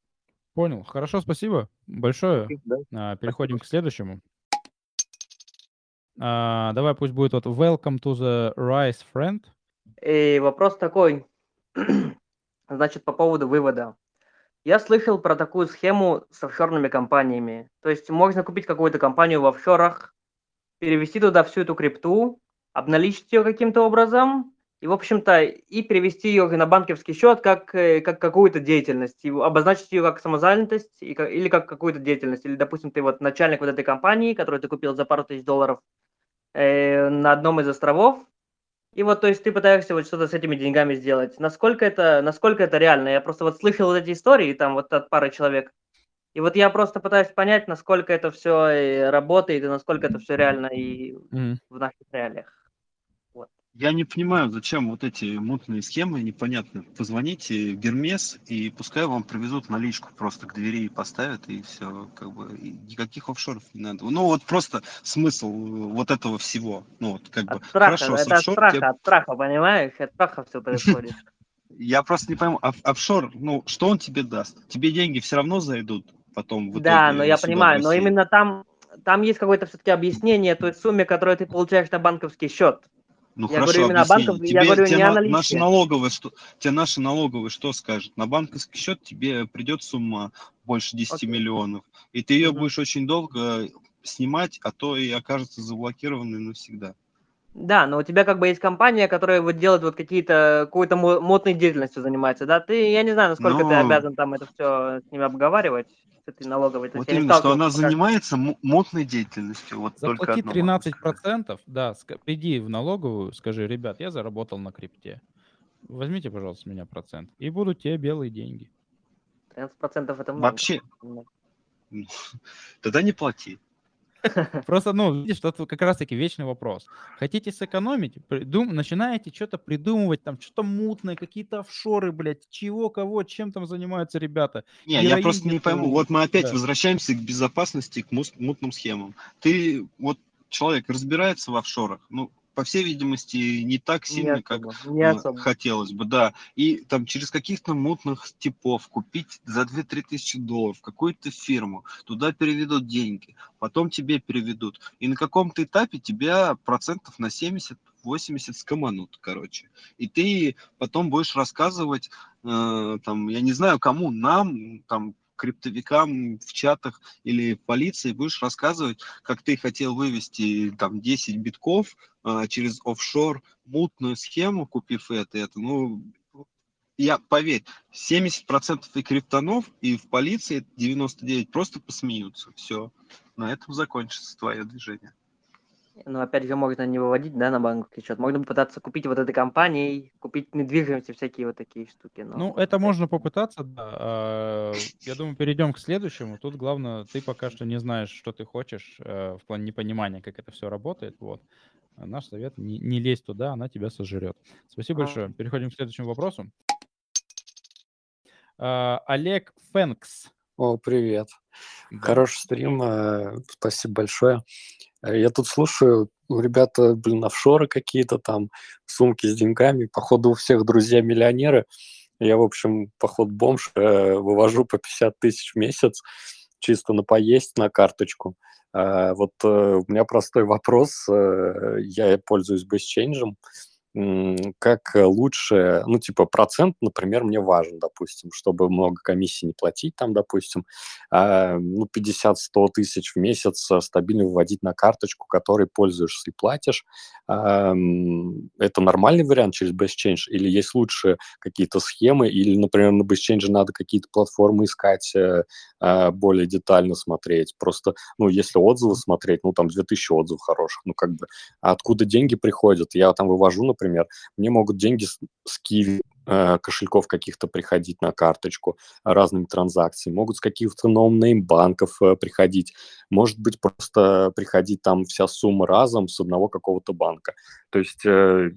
Понял. Хорошо, спасибо большое. Да. А, Переходим к следующему. А, Давай пусть будет вот Welcome to the Rise Friend. И вопрос такой, значит, по поводу вывода. Я слышал про такую схему с офшорными компаниями. То есть можно купить какую-то компанию в офшорах, перевести туда всю эту крипту, обналичить ее каким-то образом, и, в общем-то, и перевести ее на банковский счет как, э, как какую-то деятельность, и обозначить ее как самозанятость и ка- или как какую-то деятельность. Или, допустим, ты вот начальник вот этой компании, которую ты купил за пару тысяч долларов э, на одном из островов, и вот, то есть, ты пытаешься вот что-то с этими деньгами сделать. Насколько это, насколько это реально? Я просто вот слышал вот эти истории там вот от пары человек. И вот я просто пытаюсь понять, насколько это все работает и насколько это все реально и Мгм. в наших реалиях. Я не понимаю, зачем вот эти мутные схемы непонятны. Позвоните в Гермес, и пускай вам привезут наличку просто к двери и поставят, и все, как бы, и никаких офшоров не надо. Ну, вот просто смысл э, вот этого всего. Ну, вот, как бы, От страха, хорошо, это от офшор страха, тебе- от страха, понимаешь? От страха все происходит. Я просто не пойму, оф- офшор, ну, что он тебе даст? Тебе деньги все равно зайдут потом Да, но я понимаю, но именно там, там есть какое-то все-таки объяснение той сумме, которую ты получаешь на банковский счет. Ну Я хорошо, говорю именно банков, тебе, я говорю тебе не о на- наличии. наши налоговые, что, тебе наши налоговые что скажет? На банковский счет тебе придет сумма больше 10 Окей. миллионов, и ты ее Мгм. будешь очень долго снимать, а то и окажется заблокированной навсегда. Да, но у тебя как бы есть компания, которая вот делает вот какие-то, какой-то мо- модной деятельностью занимается, да? Ты, я не знаю, насколько ты Ну. обязан там это все с ними обговаривать, с этой налоговой. То Вот есть именно, что она пока. занимается мо- модной деятельностью. Вот только Заплати одно могу сказать. 13%, да, приди в налоговую, скажи, ребят, я заработал на крипте. Возьмите, пожалуйста, с меня процент. И будут тебе белые деньги. 13% это много. Вообще, тогда не плати. Просто, ну, видишь, тут как раз-таки вечный вопрос. Хотите сэкономить, придум... начинаете что-то придумывать, там что-то мутное, какие-то офшоры, блядь, чего, кого, чем там занимаются ребята. Не, я просто не пойму. Вот мы опять да. возвращаемся к безопасности, к мутным схемам. Ты, вот человек разбирается в офшорах, ну, по всей видимости, не так сильно, не как не особо. хотелось бы, да. И там через каких-то мутных типов купить за 2-3 тысячи долларов какую-то фирму, туда переведут деньги, потом тебе переведут. И на каком-то этапе тебя процентов на 70 80 скоманут, короче. И ты потом будешь рассказывать, э, там, я не знаю кому, нам, там, криптовикам в чатах или полиции будешь рассказывать, как ты хотел вывести там 10 битков а, через офшор, мутную схему, купив это, это, ну, я, поверь, 70% и криптонов, и в полиции 99 просто посмеются. Все, на этом закончится твое движение. Ну, опять же, можно не выводить, да, на банковский счет. Можно попытаться купить вот этой компанией, купить недвижимость и всякие вот такие штуки. Но... Ну, это можно попытаться, да. А, я думаю, перейдем к следующему. Тут главное, ты пока что не знаешь, что ты хочешь, э, в плане непонимания, как это все работает. Вот. А наш совет не, не лезь туда, она тебя сожрет. Спасибо а... большое. Переходим к следующему вопросу. А, Олег Фэнкс. О, привет. Да. Хороший стрим, э, спасибо большое. Э, я тут слушаю, ребята, блин, офшоры какие-то там, сумки с деньгами. Походу, у всех друзья миллионеры. Я, в общем, поход бомж, э, вывожу по 50 тысяч в месяц чисто на поесть на карточку. Э, вот у меня простой вопрос. Я пользуюсь BestChange как лучше, ну, типа, процент, например, мне важен, допустим, чтобы много комиссий не платить там, допустим, а, ну, 50-100 тысяч в месяц стабильно выводить на карточку, которой пользуешься и платишь. А, это нормальный вариант через BestChange или есть лучше какие-то схемы, или, например, на BestChange надо какие-то платформы искать, э, а, более детально смотреть. Просто, ну, если отзывы смотреть, ну, там 2000 отзывов хороших, ну, как бы, а откуда деньги приходят? Я там вывожу, например, например, мне могут деньги с, с Qiwi э, кошельков каких-то приходить на карточку разными транзакциями, могут с каких-то no-name банков э, приходить, может быть просто приходить там вся сумма разом с одного какого-то банка. То есть э,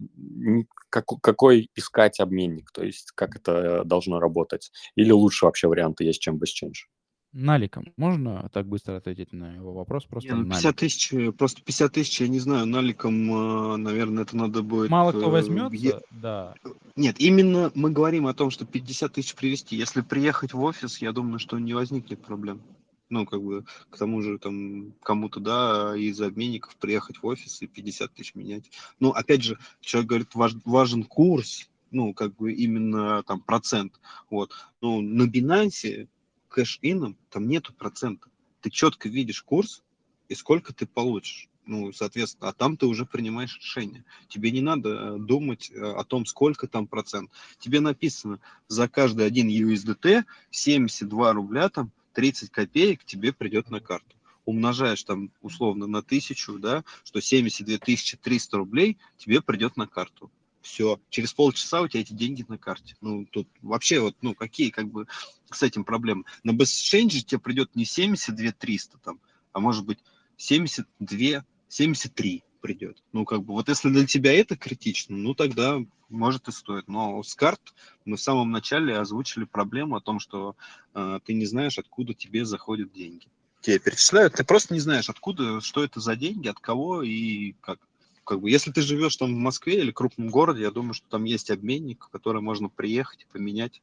как, какой искать обменник, то есть как это должно работать. Или лучше вообще варианты есть, чем BestChange. Наликом. Можно так быстро ответить на его вопрос? Просто не, ну 50 тысяч, э, просто 50 тысяч, я не знаю, наликом, э, наверное, это надо будет... Мало кто возьмется, е... да. Нет, именно мы говорим о том, что 50 тысяч привести. Если приехать в офис, я думаю, что не возникнет проблем. Ну, как бы, к тому же, там, кому-то, да, из обменников приехать в офис и 50 тысяч менять. Ну, опять же, человек говорит, важ, важен курс, ну, как бы именно там процент. Вот. Ну, на Binance кэш-ином там нету процента. Ты четко видишь курс и сколько ты получишь. Ну, соответственно, а там ты уже принимаешь решение. Тебе не надо э, думать э, о том, сколько там процент. Тебе написано, за каждый один USDT 72 рубля, там 30 копеек тебе придет на карту. Умножаешь там условно на тысячу, да, что 72 300 рублей тебе придет на карту все, через полчаса у тебя эти деньги на карте. Ну, тут вообще вот, ну, какие как бы с этим проблемы? На BestChange тебе придет не 72 300 там, а может быть 72, 73 придет. Ну, как бы, вот если для тебя это критично, ну, тогда может и стоит. Но с карт мы в самом начале озвучили проблему о том, что э, ты не знаешь, откуда тебе заходят деньги. Тебе перечисляют, ты просто не знаешь, откуда, что это за деньги, от кого и как как бы, если ты живешь там в Москве или крупном городе, я думаю, что там есть обменник, в который можно приехать и поменять.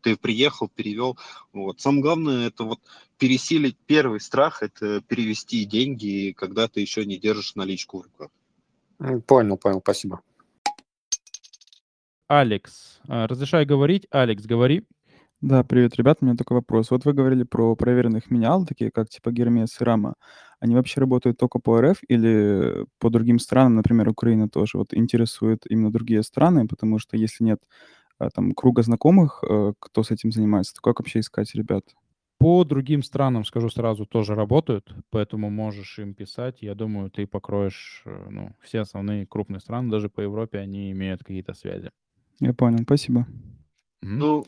Ты приехал, перевел. Вот. Самое главное, это вот пересилить первый страх, это перевести деньги, когда ты еще не держишь наличку в руках. Понял, понял, спасибо. Алекс, а, разрешаю говорить. Алекс, говори. Да, привет, ребят. У меня такой вопрос. Вот вы говорили про проверенных менял, такие как типа Гермес и Рама. Они вообще работают только по РФ или по другим странам, например, Украина тоже? Вот интересует именно другие страны, потому что если нет а, там круга знакомых, э, кто с этим занимается, то как вообще искать ребят? По другим странам, скажу сразу, тоже работают, поэтому можешь им писать. Я думаю, ты покроешь э, ну, все основные крупные страны, даже по Европе они имеют какие-то связи. Я понял, спасибо. Ну,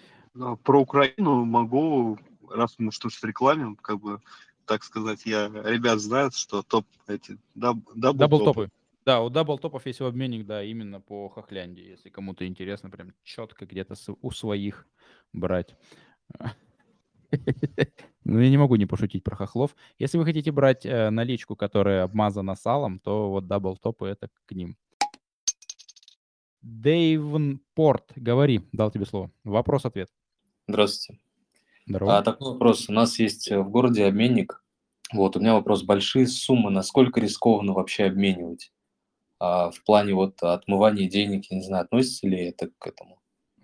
про Украину могу, раз мы что с рекламим, как бы так сказать, я ребят знают, что топ эти даб, double, double top ы. Да, у double top ов есть обменник, да, именно по Хохляндии, если кому-то интересно, прям четко где-то у своих брать. Ну, я не могу не пошутить про хохлов. Если вы хотите брать э, наличку, которая обмазана салом, то вот double top ы это к ним. Дейвенпорт, говори, дал тебе слово. Вопрос-ответ. Здравствуйте. Здорово. А, такой вопрос. У нас есть э, в городе обменник. Вот, у меня вопрос. Большие суммы, насколько рискованно вообще обменивать? А, в плане вот отмывания денег, я не знаю, относится ли это к этому?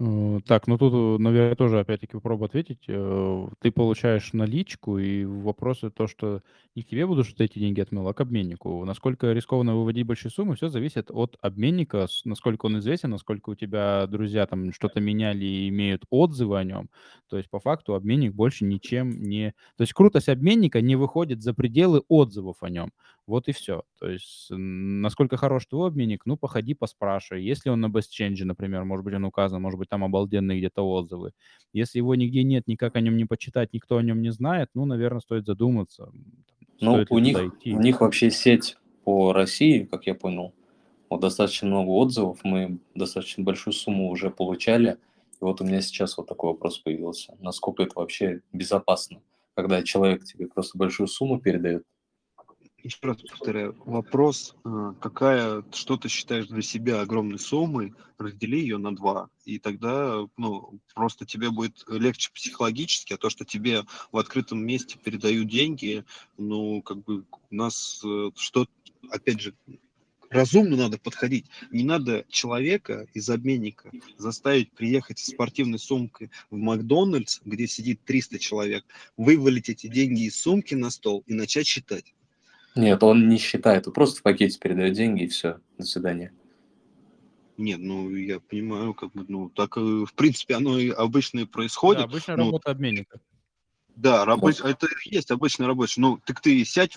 Э, так, ну тут, наверное, тоже опять-таки попробую ответить. Э, ты получаешь наличку, и вопрос то, что не к тебе будут что эти деньги отмыл, а к обменнику. Насколько рискованно выводить большие суммы, все зависит от обменника, насколько он известен, насколько у тебя друзья там что-то меняли и имеют отзывы о нем. То есть по факту обменник больше ничем не... То есть крутость обменника не выходит за пределы отзывов о нем. Вот и все. То есть насколько хорош твой обменник, ну, походи, поспрашивай. Если он на BestChange, например, может быть, он указан, может быть, там обалденные где-то отзывы. Если его нигде нет, никак о нем не почитать, никто о нем не знает, ну, наверное, стоит задуматься. Ну, у них, идти. у них вообще сеть по России, как я понял, вот достаточно много отзывов, мы достаточно большую сумму уже получали. И вот у меня сейчас вот такой вопрос появился. Насколько это вообще безопасно, когда человек тебе просто большую сумму передает, еще раз повторяю, вопрос, э, какая, что ты считаешь для себя огромной суммой, раздели ее на два, и тогда, ну, просто тебе будет легче психологически, а то, что тебе в открытом месте передают деньги, ну, как бы у нас э, что, опять же, разумно надо подходить. Не надо человека из обменника заставить приехать с спортивной сумкой в Макдональдс, где сидит 300 человек, вывалить эти деньги из сумки на стол и начать считать. Нет, он не считает, он просто в пакете передает деньги и все, до свидания. Нет, ну я понимаю, как бы, ну так в принципе оно и обычно и происходит. Да, обычная ну, работа обменника. Да, рабоч... это есть обычный рабочий. Ну, так ты сядь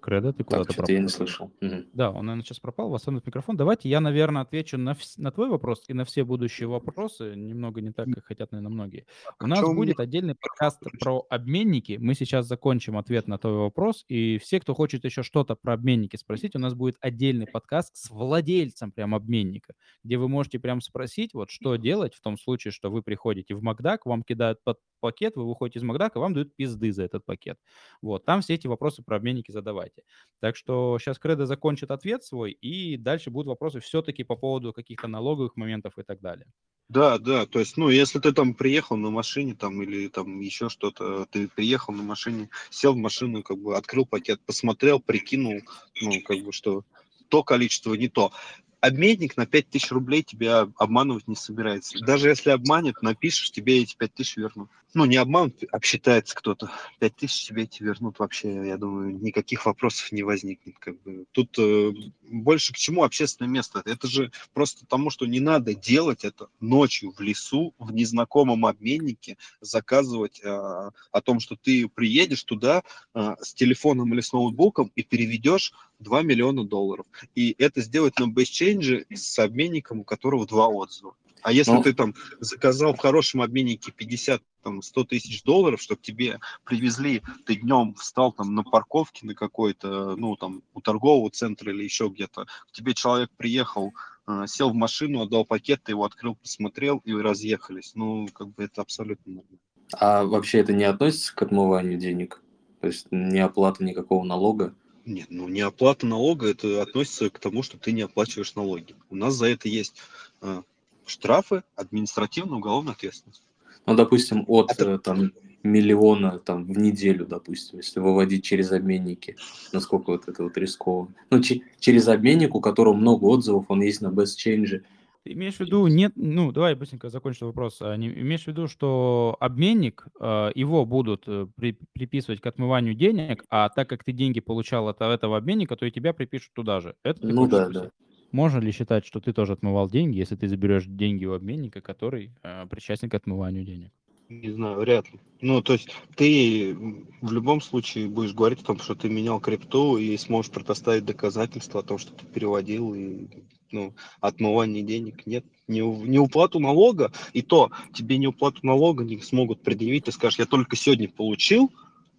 Кредо, ты куда-то пропал. я не слышал. Угу. Да, он, наверное, сейчас пропал, восстановит микрофон. Давайте я, наверное, отвечу на, вс- на твой вопрос и на все будущие вопросы. Немного не так, как хотят, наверное, многие. У нас будет мне... отдельный подкаст про обменники. Мы сейчас закончим ответ на твой вопрос. И все, кто хочет еще что-то про обменники спросить, у нас будет отдельный подкаст с владельцем прям обменника, где вы можете прям спросить, вот что делать в том случае, что вы приходите в Макдак, вам кидают под пакет, вы выходите из Макдака, вам дают пизды за этот пакет. Вот, там все эти вопросы про обменники задавайте. Так что сейчас Кредо закончит ответ свой, и дальше будут вопросы все-таки по поводу каких-то налоговых моментов и так далее. Да, да, то есть, ну, если ты там приехал на машине там или там еще что-то, ты приехал на машине, сел в машину, как бы открыл пакет, посмотрел, прикинул, ну, как бы что то количество, не то обменник на 5000 рублей тебя обманывать не собирается. Даже если обманет, напишешь, тебе эти 5000 вернут. Ну, не обманут, обсчитается кто-то. 5000 тебе эти вернут вообще, я думаю, никаких вопросов не возникнет. Как бы. Тут э, больше к чему общественное место? Это же просто тому, что не надо делать это ночью в лесу, в незнакомом обменнике, заказывать э, о том, что ты приедешь туда э, с телефоном или с ноутбуком и переведешь 2 миллиона долларов. И это сделать на BestChange с обменником, у которого два отзыва. А если ну, ты там заказал в хорошем обменнике 50 там 100 тысяч долларов, чтобы тебе привезли, ты днем встал там на парковке на какой-то, ну там у торгового центра или еще где-то, к тебе человек приехал, э, сел в машину, отдал пакет, ты его открыл, посмотрел и разъехались. Ну, как бы это абсолютно нормально. А вообще это не относится к отмыванию денег? То есть не оплата никакого налога? Нет, ну не оплата налога, это относится к тому, что ты не оплачиваешь налоги. У нас за это есть э, штрафы, административная уголовная ответственность. Ну, допустим, от это... Э, там миллиона там в неделю, допустим, если выводить через обменники, насколько вот это вот рисково. Ну, через обменник, у которого много отзывов, он есть на Best Change, ты имеешь в виду, нет, ну, давай быстренько закончу вопрос. А, не, имеешь в виду, что обменник, э, его будут э, при, приписывать к отмыванию денег, а так как ты деньги получал от этого обменника, то и тебя припишут туда же. Это ну да, да. Можно ли считать, что ты тоже отмывал деньги, если ты заберешь деньги у обменника, который э, причастен к отмыванию денег? Не знаю, вряд ли. Ну, то есть ты в любом случае будешь говорить о том, что ты менял крипту и сможешь предоставить доказательства о том, что ты переводил и ну, отмывание денег. Нет, не, не уплату налога, и то тебе не уплату налога не смогут предъявить, ты скажешь, я только сегодня получил,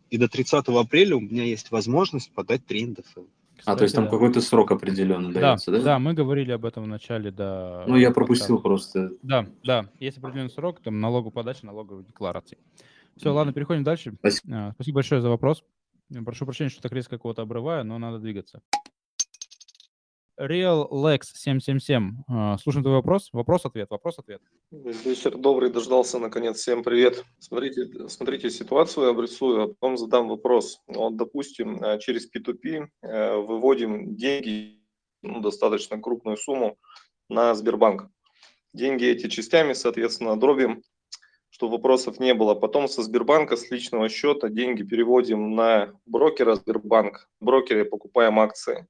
и до 30 апреля у меня есть возможность подать 3 НДФЛ. Кстати, а, то есть там да. какой-то срок определенный да, дается, да? Да, мы говорили об этом в начале, да. Ну, я пропустил подкаста. просто. Да, да, есть определенный срок, там налоговой подачи, налоговой декларации. Все, mm-hmm. ладно, переходим дальше. Спасибо. А, спасибо большое за вопрос. Прошу прощения, что так резко кого-то обрываю, но надо двигаться. Real Lex 777. А, слушаем твой вопрос. Вопрос-ответ. Вопрос-ответ. Вечер добрый, дождался наконец. Всем привет. Смотрите, смотрите ситуацию, обрисую, а потом задам вопрос. Вот, допустим, а, через P2P э, выводим деньги, ну, достаточно крупную сумму на Сбербанк. Деньги эти частями, соответственно, дробим, чтобы вопросов не было. Потом со Сбербанка, с личного счета деньги переводим на брокера Сбербанк. В брокере покупаем акции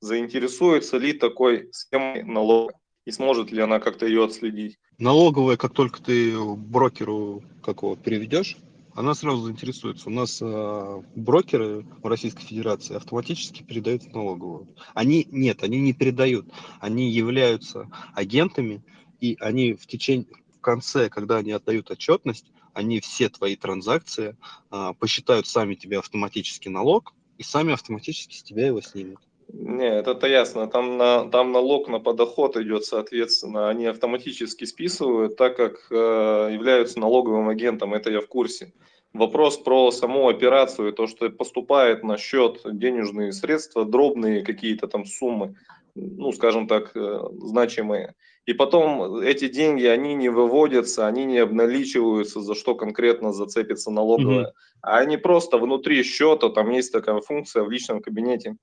заинтересуется ли такой схемой налога и сможет ли она как-то ее отследить. Налоговая, как только ты брокеру какого переведешь, она сразу заинтересуется. У нас э, брокеры в Российской Федерации автоматически передают в налоговую. Они нет, они не передают, они являются агентами, и они в течение в конце, когда они отдают отчетность, они все твои транзакции э, посчитают сами тебе автоматически налог и сами автоматически с тебя его снимут. Нет, это ясно. Там, на, там налог на подоход идет, соответственно. Они автоматически списывают, так как э, являются налоговым агентом. Это я в курсе. Вопрос про саму операцию, то, что поступает на счет денежные средства, дробные какие-то там суммы, ну, скажем так, э, значимые. И потом эти деньги, они не выводятся, они не обналичиваются, за что конкретно зацепится налоговая. Mm-hmm. А они просто внутри счета, там есть такая функция в личном кабинете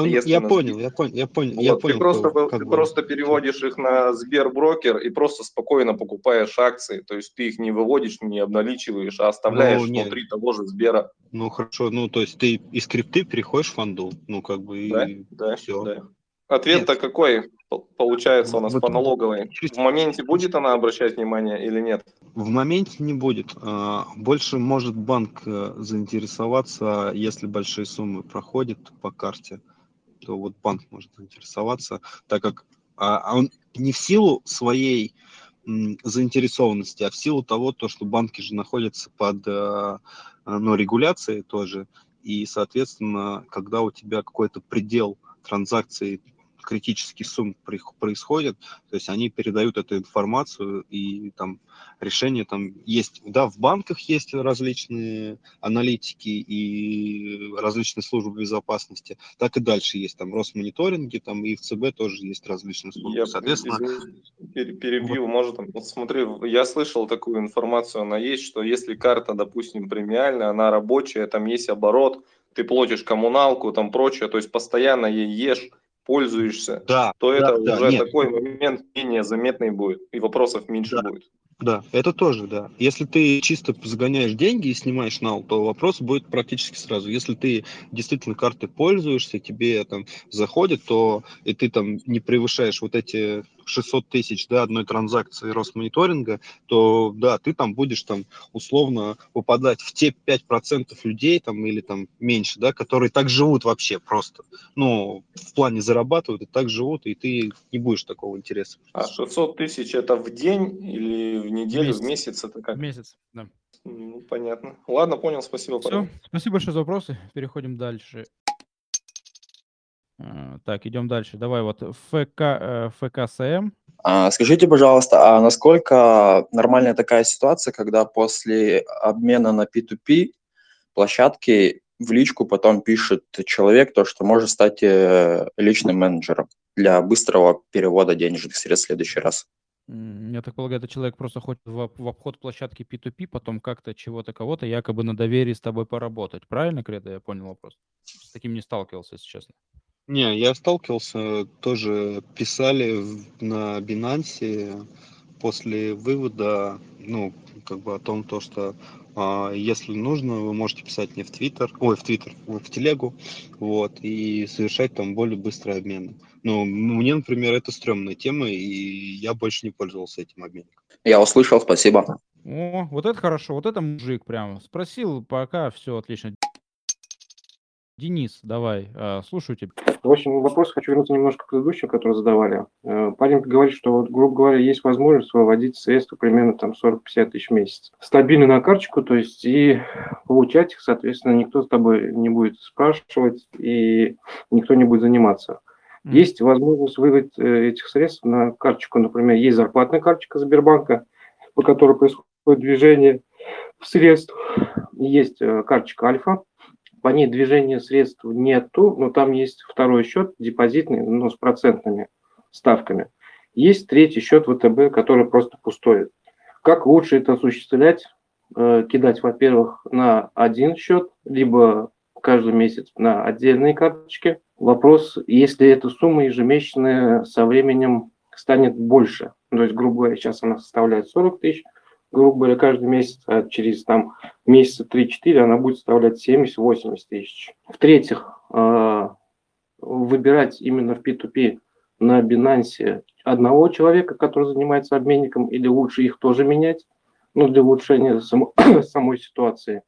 ну, я понял, я понял, я понял, вот, я понял. Ты просто, как ты бы. просто переводишь их на Сберброкер и просто спокойно покупаешь акции, то есть ты их не выводишь, не обналичиваешь, а оставляешь ну, внутри того же Сбера. Ну хорошо, ну то есть ты из крипты переходишь в фанду, ну как бы да, и да, все. Да. Ответ-то какой получается у нас вот, по налоговой? В моменте будет она обращать внимание или нет? В моменте не будет. А, больше может банк э, заинтересоваться, если большие суммы проходят по карте то вот банк может заинтересоваться, так как а, а он не в силу своей заинтересованности, а в силу того, то, что банки же находятся под а, ну, регуляцией тоже, и, соответственно, когда у тебя какой-то предел транзакций критический сумм происходит, то есть они передают эту информацию, и там решения там есть, да, в банках есть различные аналитики и различные службы безопасности, так и дальше есть там Росмониторинги, там и в ЦБ тоже есть различные службы. Я, Соответственно, перебью, вот. может, вот смотри, я слышал такую информацию, она есть, что если карта, допустим, премиальная, она рабочая, там есть оборот, ты платишь коммуналку, там прочее, то есть постоянно ей ешь, пользуешься, да, то да, это да, уже нет. такой момент менее заметный будет, и вопросов меньше да. будет. Да, это тоже, да. Если ты чисто загоняешь деньги и снимаешь нал, то вопрос будет практически сразу. Если ты действительно картой пользуешься, тебе там заходит, то и ты там не превышаешь вот эти 600 тысяч, да, одной транзакции Росмониторинга, то, да, ты там будешь там условно попадать в те 5% людей там или там меньше, да, которые так живут вообще просто. Ну, в плане зарабатывают и так живут, и ты не будешь такого интереса. А 600 тысяч это в день или в неделю, месяц. в месяц? Это как? В месяц, да. Ну, понятно. Ладно, понял, спасибо. Все, парень. спасибо большое за вопросы. Переходим дальше. Э, так, идем дальше. Давай вот ФК, э, ФКСМ. А, скажите, пожалуйста, а насколько нормальная такая ситуация, когда после обмена на P2P площадки в личку потом пишет человек то, что может стать э, личным менеджером для быстрого перевода денежных средств в следующий раз? Я так полагаю, этот человек просто хочет в, обход площадки P2P, потом как-то чего-то кого-то якобы на доверии с тобой поработать. Правильно, Кредо, я понял вопрос? С таким не сталкивался, если честно. Не, я сталкивался, тоже писали на Binance после вывода, ну, как бы о том, то, что если нужно, вы можете писать мне в Твиттер, ой, в Твиттер, в Телегу, вот, и совершать там более быстрый обмен. Ну, мне, например, это стрёмная тема, и я больше не пользовался этим обменником. Я услышал, спасибо. О, вот это хорошо, вот это мужик прям. Спросил, пока все отлично. Денис, давай, э, слушаю тебя. В общем, вопрос хочу вернуться немножко к предыдущему, который задавали. Э, парень говорит, что, вот, грубо говоря, есть возможность выводить средства примерно там 40-50 тысяч в месяц. Стабильно на карточку, то есть и получать их, соответственно, никто с тобой не будет спрашивать и никто не будет заниматься. Mm. Есть возможность выводить э, этих средств на карточку, например, есть зарплатная карточка Сбербанка, по которой происходит движение средств. Есть карточка Альфа, по ней движения средств нету, но там есть второй счет депозитный, но с процентными ставками. Есть третий счет ВТБ, который просто пустой. Как лучше это осуществлять? Э, кидать, во-первых, на один счет, либо каждый месяц на отдельные карточки. Вопрос, если эта сумма ежемесячная со временем станет больше, то есть, грубо говоря, сейчас она составляет 40 тысяч, грубо говоря, каждый месяц, а через там месяца 3-4 она будет составлять 70-80 тысяч. В-третьих, а, выбирать именно в P2P на Binance одного человека, который занимается обменником, или лучше их тоже менять, ну, для улучшения само, самой ситуации.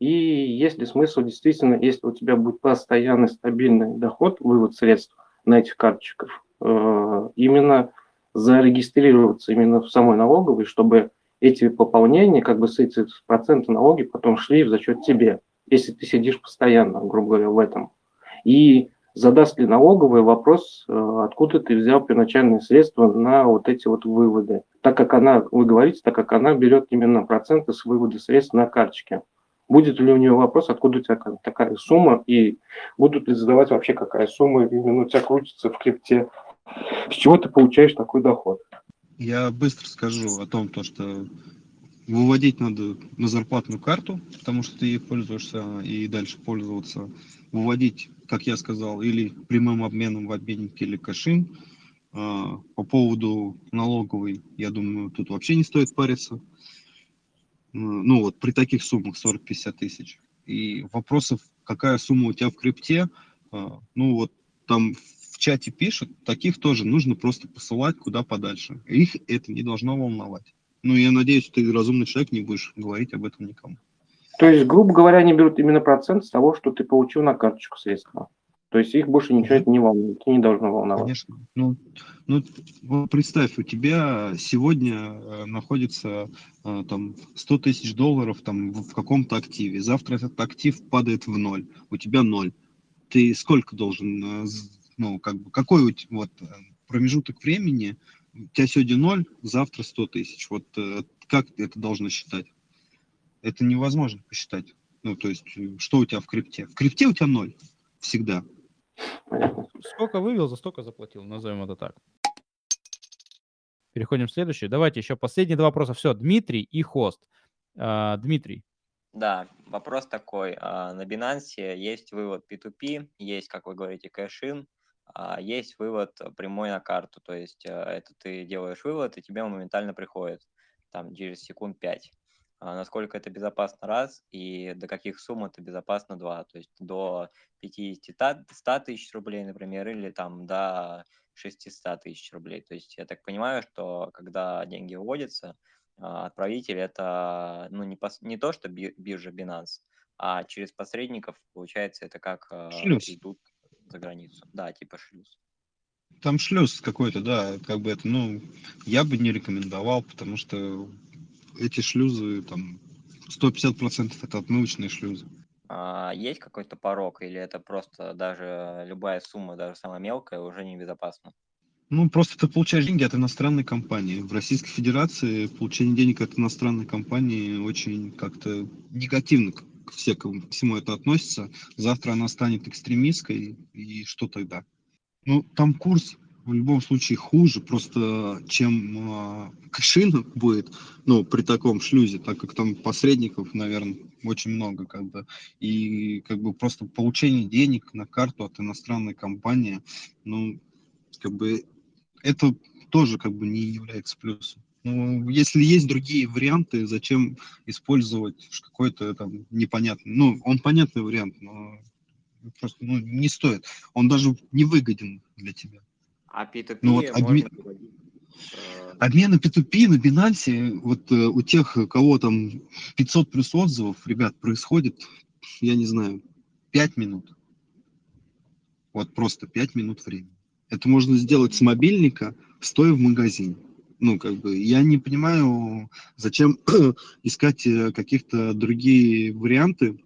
И есть ли смысл действительно, если у тебя будет постоянный стабильный доход, вывод средств на этих карточках, а, именно зарегистрироваться именно в самой налоговой, чтобы эти пополнения, как бы эти проценты налоги потом шли за счет тебе, если ты сидишь постоянно, грубо говоря, в этом. И задаст ли налоговый вопрос, э, откуда ты взял первоначальные средства на вот эти вот выводы. Так как она, вы говорите, так как она берет именно проценты с вывода средств на карточке. Будет ли у нее вопрос, откуда у тебя такая сумма, и будут ли задавать вообще, какая сумма именно у тебя крутится в крипте, с чего ты получаешь такой доход. Я быстро скажу о том, то, что выводить надо на зарплатную карту, потому что ты ей пользуешься и дальше пользоваться. Выводить, как я сказал, или прямым обменом в обменнике или кэшин. А, по поводу налоговой, я думаю, тут вообще не стоит париться. Ну вот при таких суммах 40-50 тысяч. И вопросов, какая сумма у тебя в крипте, а, ну вот там чате пишут, таких тоже нужно просто посылать куда подальше. Их это не должно волновать. Ну, я надеюсь, ты разумный человек, не будешь говорить об этом никому. То есть, грубо говоря, они берут именно процент с того, что ты получил на карточку средства. То есть их больше ничего это не волнует, не должно волновать. Конечно. Ну, ну представь, у тебя сегодня э, находится э, там 100 тысяч долларов там в каком-то активе. Завтра этот актив падает в ноль. У тебя ноль. Ты сколько должен э, ну, как бы, какой вот э, промежуток времени, у тебя сегодня ноль, завтра 100 тысяч, вот э, как это должно считать? Это невозможно посчитать. Ну, то есть, э, что у тебя в крипте? В крипте у тебя ноль всегда. Сколько вывел, за столько заплатил, назовем это так. Переходим к следующей. Давайте еще последние два вопроса. Все, Дмитрий и хост. А, Дмитрий. Да, вопрос такой. А, на Binance есть вывод P2P, есть, как вы говорите, кэшин, есть вывод прямой на карту, то есть а, это ты делаешь вывод, и тебе он моментально приходит, там, через секунд 5. А, насколько это безопасно, раз, и до каких сумм это безопасно, два, то есть до 50-100 тысяч рублей, например, или там до 600 тысяч рублей. То есть я так понимаю, что когда деньги выводятся, отправитель это ну, не, пос, не то, что биржа Binance, а через посредников, получается, это как Шлюз. идут за границу. Да, типа шлюз. Там шлюз какой-то, да, как бы это, ну, я бы не рекомендовал, потому что эти шлюзы, там, 150% это отмывочные шлюзы. А есть какой-то порог, или это просто даже любая сумма, даже самая мелкая, уже небезопасна? Ну, просто ты получаешь деньги от иностранной компании. В Российской Федерации получение денег от иностранной компании очень как-то негативно все к всему это относится. Завтра она станет экстремистской, и что тогда? Ну, там курс в любом случае хуже, просто чем э, кэшин будет, ну, при таком шлюзе, так как там посредников, наверное, очень много, как бы, и как бы просто получение денег на карту от иностранной компании, ну, как бы это тоже как бы не является плюсом. Ну, если есть другие варианты, зачем использовать какой-то там непонятный, ну, он понятный вариант, но просто ну, не стоит. Он даже не выгоден для тебя. А P2P ну, вот обмен... Э, Обмены P2P на Binance, вот э, у тех, кого там 500 плюс отзывов, ребят, происходит, я не знаю, 5 минут. Вот просто 5 минут времени. Это можно сделать с мобильника, стоя в магазине. Ну, как бы, я не понимаю, зачем искать э, каких-то другие варианты,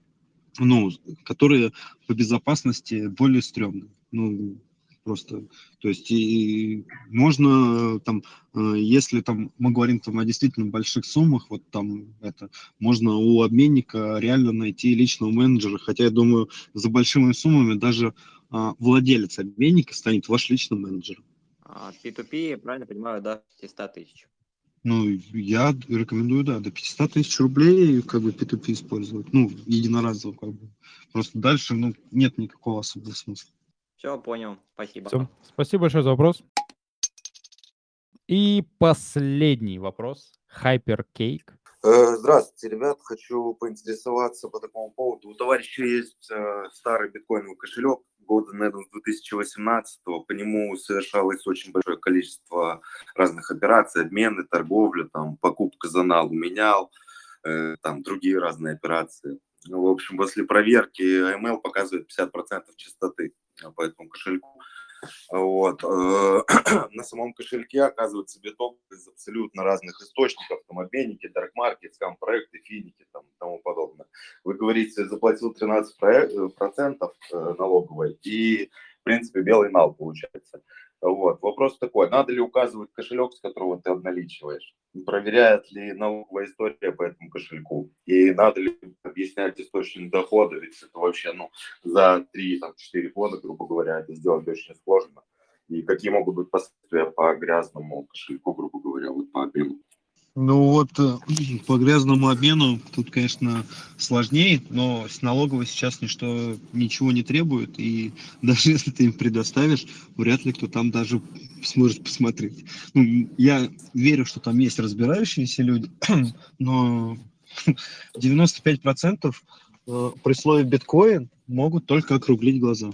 ну, которые по безопасности более стрёмные. Ну, просто, то есть и можно там, э, если там мы говорим там о действительно больших суммах, вот там это, можно у обменника реально найти личного менеджера, хотя я думаю, за большими суммами даже а, владелец обменника станет ваш личным менеджером. P2P, а, правильно понимаю, до 500 тысяч. Ну, я рекомендую, да, до 500 тысяч рублей как бы P2P использовать, ну, единоразово как бы. Просто дальше, ну, нет никакого особого смысла. Все, понял, спасибо. Все. Спасибо большое за вопрос. И последний вопрос. Hypercake. Э, здравствуйте, ребят. Хочу поинтересоваться по такому поводу. У товарища есть э, старый биткоиновый кошелек, года, наверное, с 2018 по нему совершалось очень большое количество разных операций, обмены, торговля, там, покупка за нал, менял, э, там, другие разные операции. Ну, в общем, после проверки AML показывает 50% чистоты по этому кошельку. Вот. Э, на самом кошельке оказывается биток из абсолютно разных источников, там обменники, Dark Market, скам проекты, финики там, и тому подобное. Вы говорите, заплатил 13% э, налоговой и, в принципе, белый нал получается. Вот. Вопрос такой, надо ли указывать кошелек, с которого ты обналичиваешь? Проверяет ли налоговая история по этому кошельку? И надо ли объяснять источник дохода? Ведь это вообще, ну, за 3-4 года, грубо говоря, это сделать очень сложно. И какие могут быть последствия по грязному кошельку, грубо говоря, вот по объему? Ну вот э, по грязному обмену тут, конечно, сложнее, но с налоговой сейчас ничто, ничего не требует, и даже если ты им предоставишь, вряд ли кто там даже сможет посмотреть. Ну, я верю, что там есть разбирающиеся люди, но 95% э, при слове биткоин могут только округлить глаза.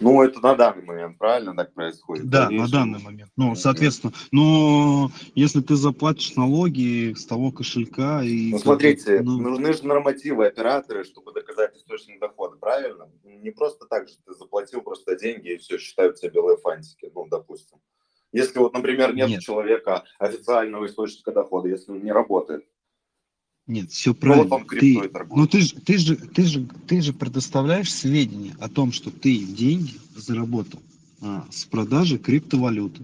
Ну, это на данный момент, правильно так происходит? Да, на данный момент. Ну, соответственно, но если ты заплатишь налоги с того кошелька и... Ну, смотрите, ну... нужны же нормативы операторы, чтобы доказать источник дохода, правильно? Не просто так же ты заплатил просто деньги и все, считают тебя белые фантики, ну, допустим. Если вот, например, нет, нет. человека официального источника дохода, если он не работает, нет, все правильно. Ты, ну ты же, ты же, ты же, ты же предоставляешь сведения о том, что ты деньги заработал а, с продажи криптовалюты.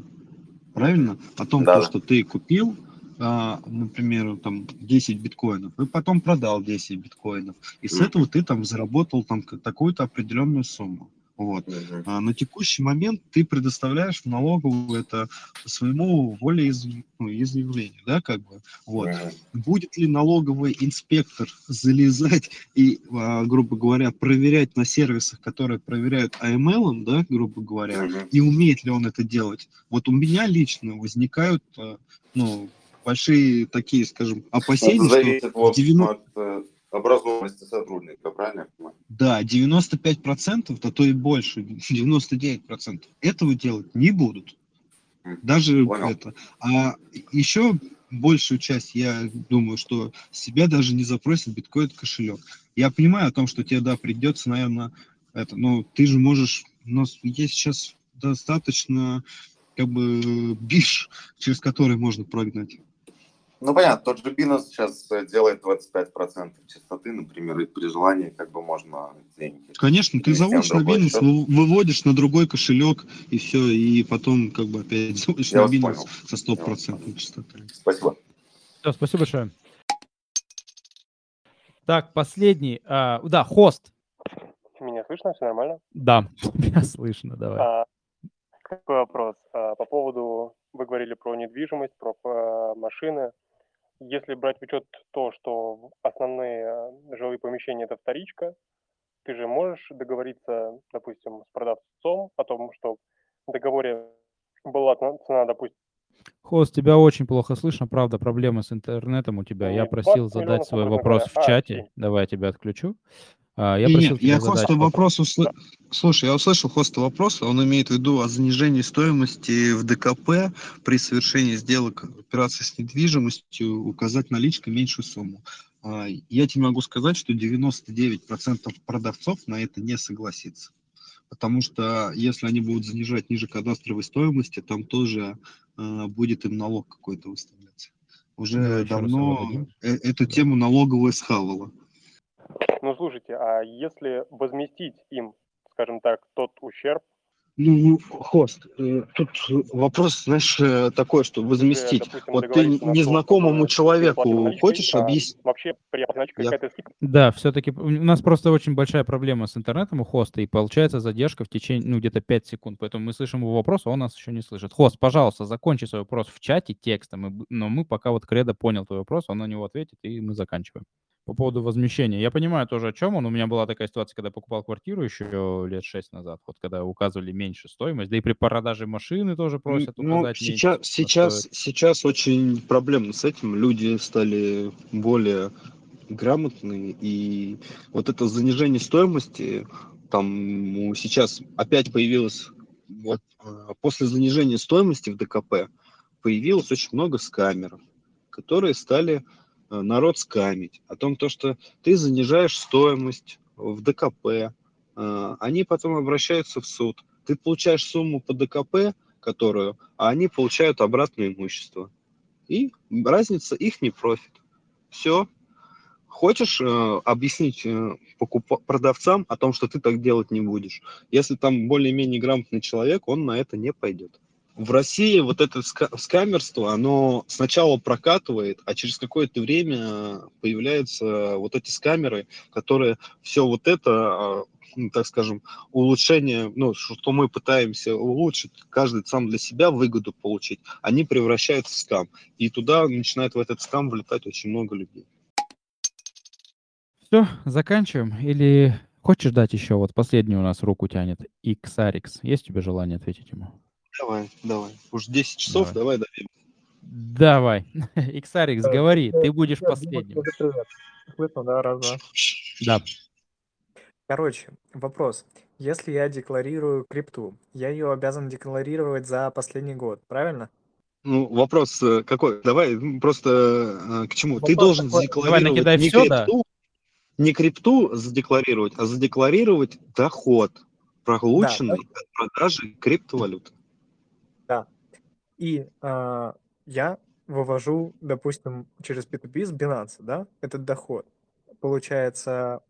Правильно? О том, да. то, что ты купил, а, например, там 10 биткоинов, и потом продал 10 биткоинов. И с этого ты там заработал там такую-то определенную сумму. Вот. Uh-huh. А на текущий момент ты предоставляешь в налоговую это своему волеизъявлению, ну, да, как бы. Вот. Uh-huh. Будет ли налоговый инспектор залезать и, а, грубо говоря, проверять на сервисах, которые проверяют AML, да, грубо говоря, uh-huh. и умеет ли он это делать? Вот у меня лично возникают, а, ну, большие такие, скажем, опасения, что в 90... от э, образованности сотрудника, правильно я понимаю? Да, 95%, а то и больше, 99% этого делать не будут. Даже Понял. это. А еще большую часть, я думаю, что себя даже не запросит биткоин кошелек. Я понимаю о том, что тебе, да, придется, наверное, это, но ты же можешь, у нас есть сейчас достаточно, как бы, биш, через который можно прогнать. Ну, понятно, тот же Binance сейчас э, делает 25% частоты, например, и при желании как бы можно деньги. Конечно, ты заводишь на Binance, счет. выводишь на другой кошелек, и все, и потом как бы опять заводишь Я на Binance понял. со стопроцентной частотой. Спасибо. Все, спасибо большое. Так, последний. А, да, хост. Меня слышно? Все нормально? Да, меня слышно, давай. А, какой вопрос? А, по поводу, вы говорили про недвижимость, про а, машины если брать в учет то, что основные э, жилые помещения это вторичка, ты же можешь договориться, допустим, с продавцом о том, что в договоре была цена, допустим, Хост, тебя очень плохо слышно, правда, проблемы с интернетом у тебя. Я просил задать свой вопрос в чате. Давай я тебя отключу. А, я просил Нет, я хосту вопрос усл... Слушай, я услышал хоста вопрос, он имеет в виду о занижении стоимости в ДКП при совершении сделок операций с недвижимостью указать наличкой меньшую сумму. а, я тебе могу сказать, что 99% продавцов на это не согласится. Потому что если они будут занижать ниже кадастровой стоимости, там тоже будет им налог какой-то выставляться. Уже да, давно э эту тему налоговая схавала. Ну, слушайте, а если возместить им, скажем так, тот ущерб, ну, хост, э, тут вопрос, знаешь, э, такой, что возместить. Допустим, вот ты незнакомому человеку хочешь а объяснить? Вообще Я... какая-то скидка? Да, все-таки у нас просто очень большая проблема с интернетом у хоста, и получается задержка в течение, ну, где-то 5 секунд. Поэтому мы слышим его вопрос, а он нас еще не слышит. Хост, пожалуйста, закончи свой вопрос в чате текстом, но мы пока вот Кредо понял твой вопрос, он на него ответит, и мы заканчиваем по поводу возмещения. Я понимаю тоже, о чем он. У меня была такая ситуация, когда я покупал квартиру еще лет шесть назад, вот когда указывали меньше стоимость, да и при продаже машины тоже просят ну, указать сейчас, меньше. Сейчас, сейчас очень проблемно с этим. Люди стали более грамотные, и вот это занижение стоимости, там сейчас опять появилось, вот а, после занижения стоимости в ДКП появилось очень много скамеров, которые стали народ скамить, о том, то, что ты занижаешь стоимость в ДКП, э, они потом обращаются в суд. Ты получаешь сумму по ДКП, которую, а они получают обратное имущество. И разница их не профит. Все. Хочешь э, объяснить э, покуп... продавцам о том, что ты так делать не будешь? Если там более-менее грамотный человек, он на это не пойдет в России вот это скамерство, оно сначала прокатывает, а через какое-то время появляются вот эти скамеры, которые все вот это, ну, так скажем, улучшение, ну, что мы пытаемся улучшить, каждый сам для себя выгоду получить, они превращают в скам. И туда начинает в этот скам влетать очень много людей. Все, заканчиваем? Или хочешь дать еще? Вот последний у нас руку тянет. Иксарикс. Есть у тебя желание ответить ему? Давай, давай. Уж 10 часов, давай, давай Давай. Иксарикс, говори, ты будешь последним. Слышно, да, раз, два. Да. Короче, вопрос. Если я декларирую крипту, я ее обязан декларировать за последний год, правильно? Ну, вопрос э, какой? Давай просто э, к чему? Вопрос Ты должен такой... задекларировать Давай, не, все, крипту, да? не крипту задекларировать, а задекларировать доход, полученный да, от продажи криптовалют. Да. И а, я вывожу, допустим, через P2P с Binance, да, этот доход. Получается,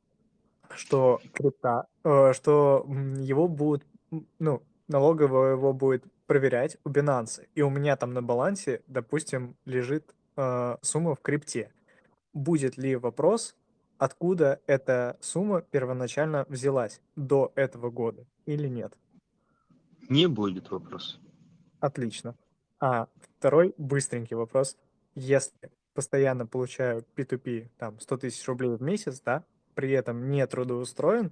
что крипта, э, что его будут, ну, налоговая его будет проверять у Binance, и у меня там на балансе, допустим, лежит э, сумма в крипте. Будет ли вопрос, откуда эта сумма первоначально взялась до этого года или нет? Не будет вопроса. Отлично. А второй быстренький вопрос. Если постоянно получаю P2P там 100 тысяч рублей в месяц, да, при этом не трудоустроен,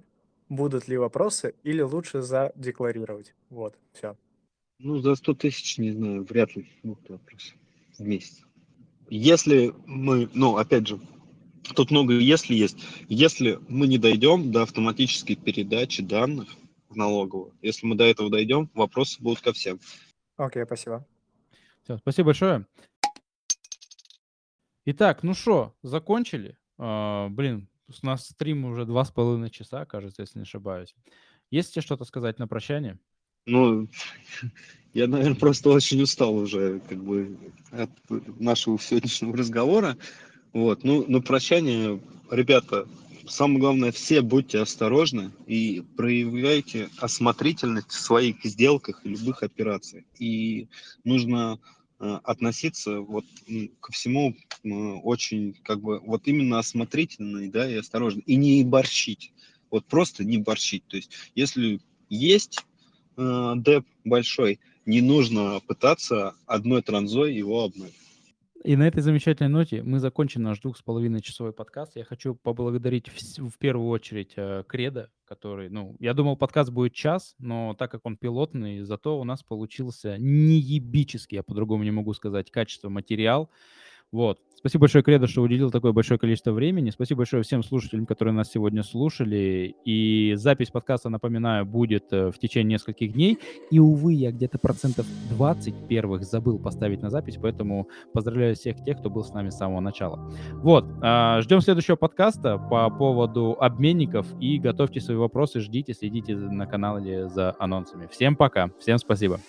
будут ли вопросы или лучше задекларировать? Вот, все. Ну, за 100 тысяч, не знаю, вряд ли будут вопросы в месяц. Если мы, ну, опять же, тут много если есть. Если мы не дойдем до автоматической передачи данных в налоговую, если мы до этого дойдем, вопросы будут ко всем. Окей, спасибо. Все, спасибо большое. Итак, ну что, закончили? А, блин, у нас стрим уже два с половиной часа, кажется, если не ошибаюсь. Есть тебе что-то сказать на прощание? Ну, я, наверное, просто очень устал уже как бы от нашего сегодняшнего разговора. Вот, ну, на прощание, ребята, самое главное, все будьте осторожны и проявляйте осмотрительность в своих сделках и любых операциях. И нужно э, относиться вот ко всему очень как бы вот именно осмотрительно да, и осторожно. И не борщить. Вот просто не борщить. То есть если есть э, деп большой, не нужно пытаться одной транзой его обмыть. И на этой замечательной ноте мы закончим наш двух с половиной часовой подкаст. Я хочу поблагодарить в, в первую очередь э, Креда, который, ну, я думал, подкаст будет час, но так как он пилотный, зато у нас получился неебический, я по-другому не могу сказать, качество материал. Вот. Спасибо большое, Кредо, что уделил такое большое количество времени. Спасибо большое всем слушателям, которые нас сегодня слушали. И запись подкаста, напоминаю, будет э, в течение нескольких дней. И, увы, я где-то процентов 20 первых забыл поставить на запись, поэтому поздравляю всех тех, кто был с нами с самого начала. Вот, а, ждем следующего подкаста по поводу обменников и готовьте свои вопросы, ждите, следите на канале за анонсами. Всем пока, всем спасибо.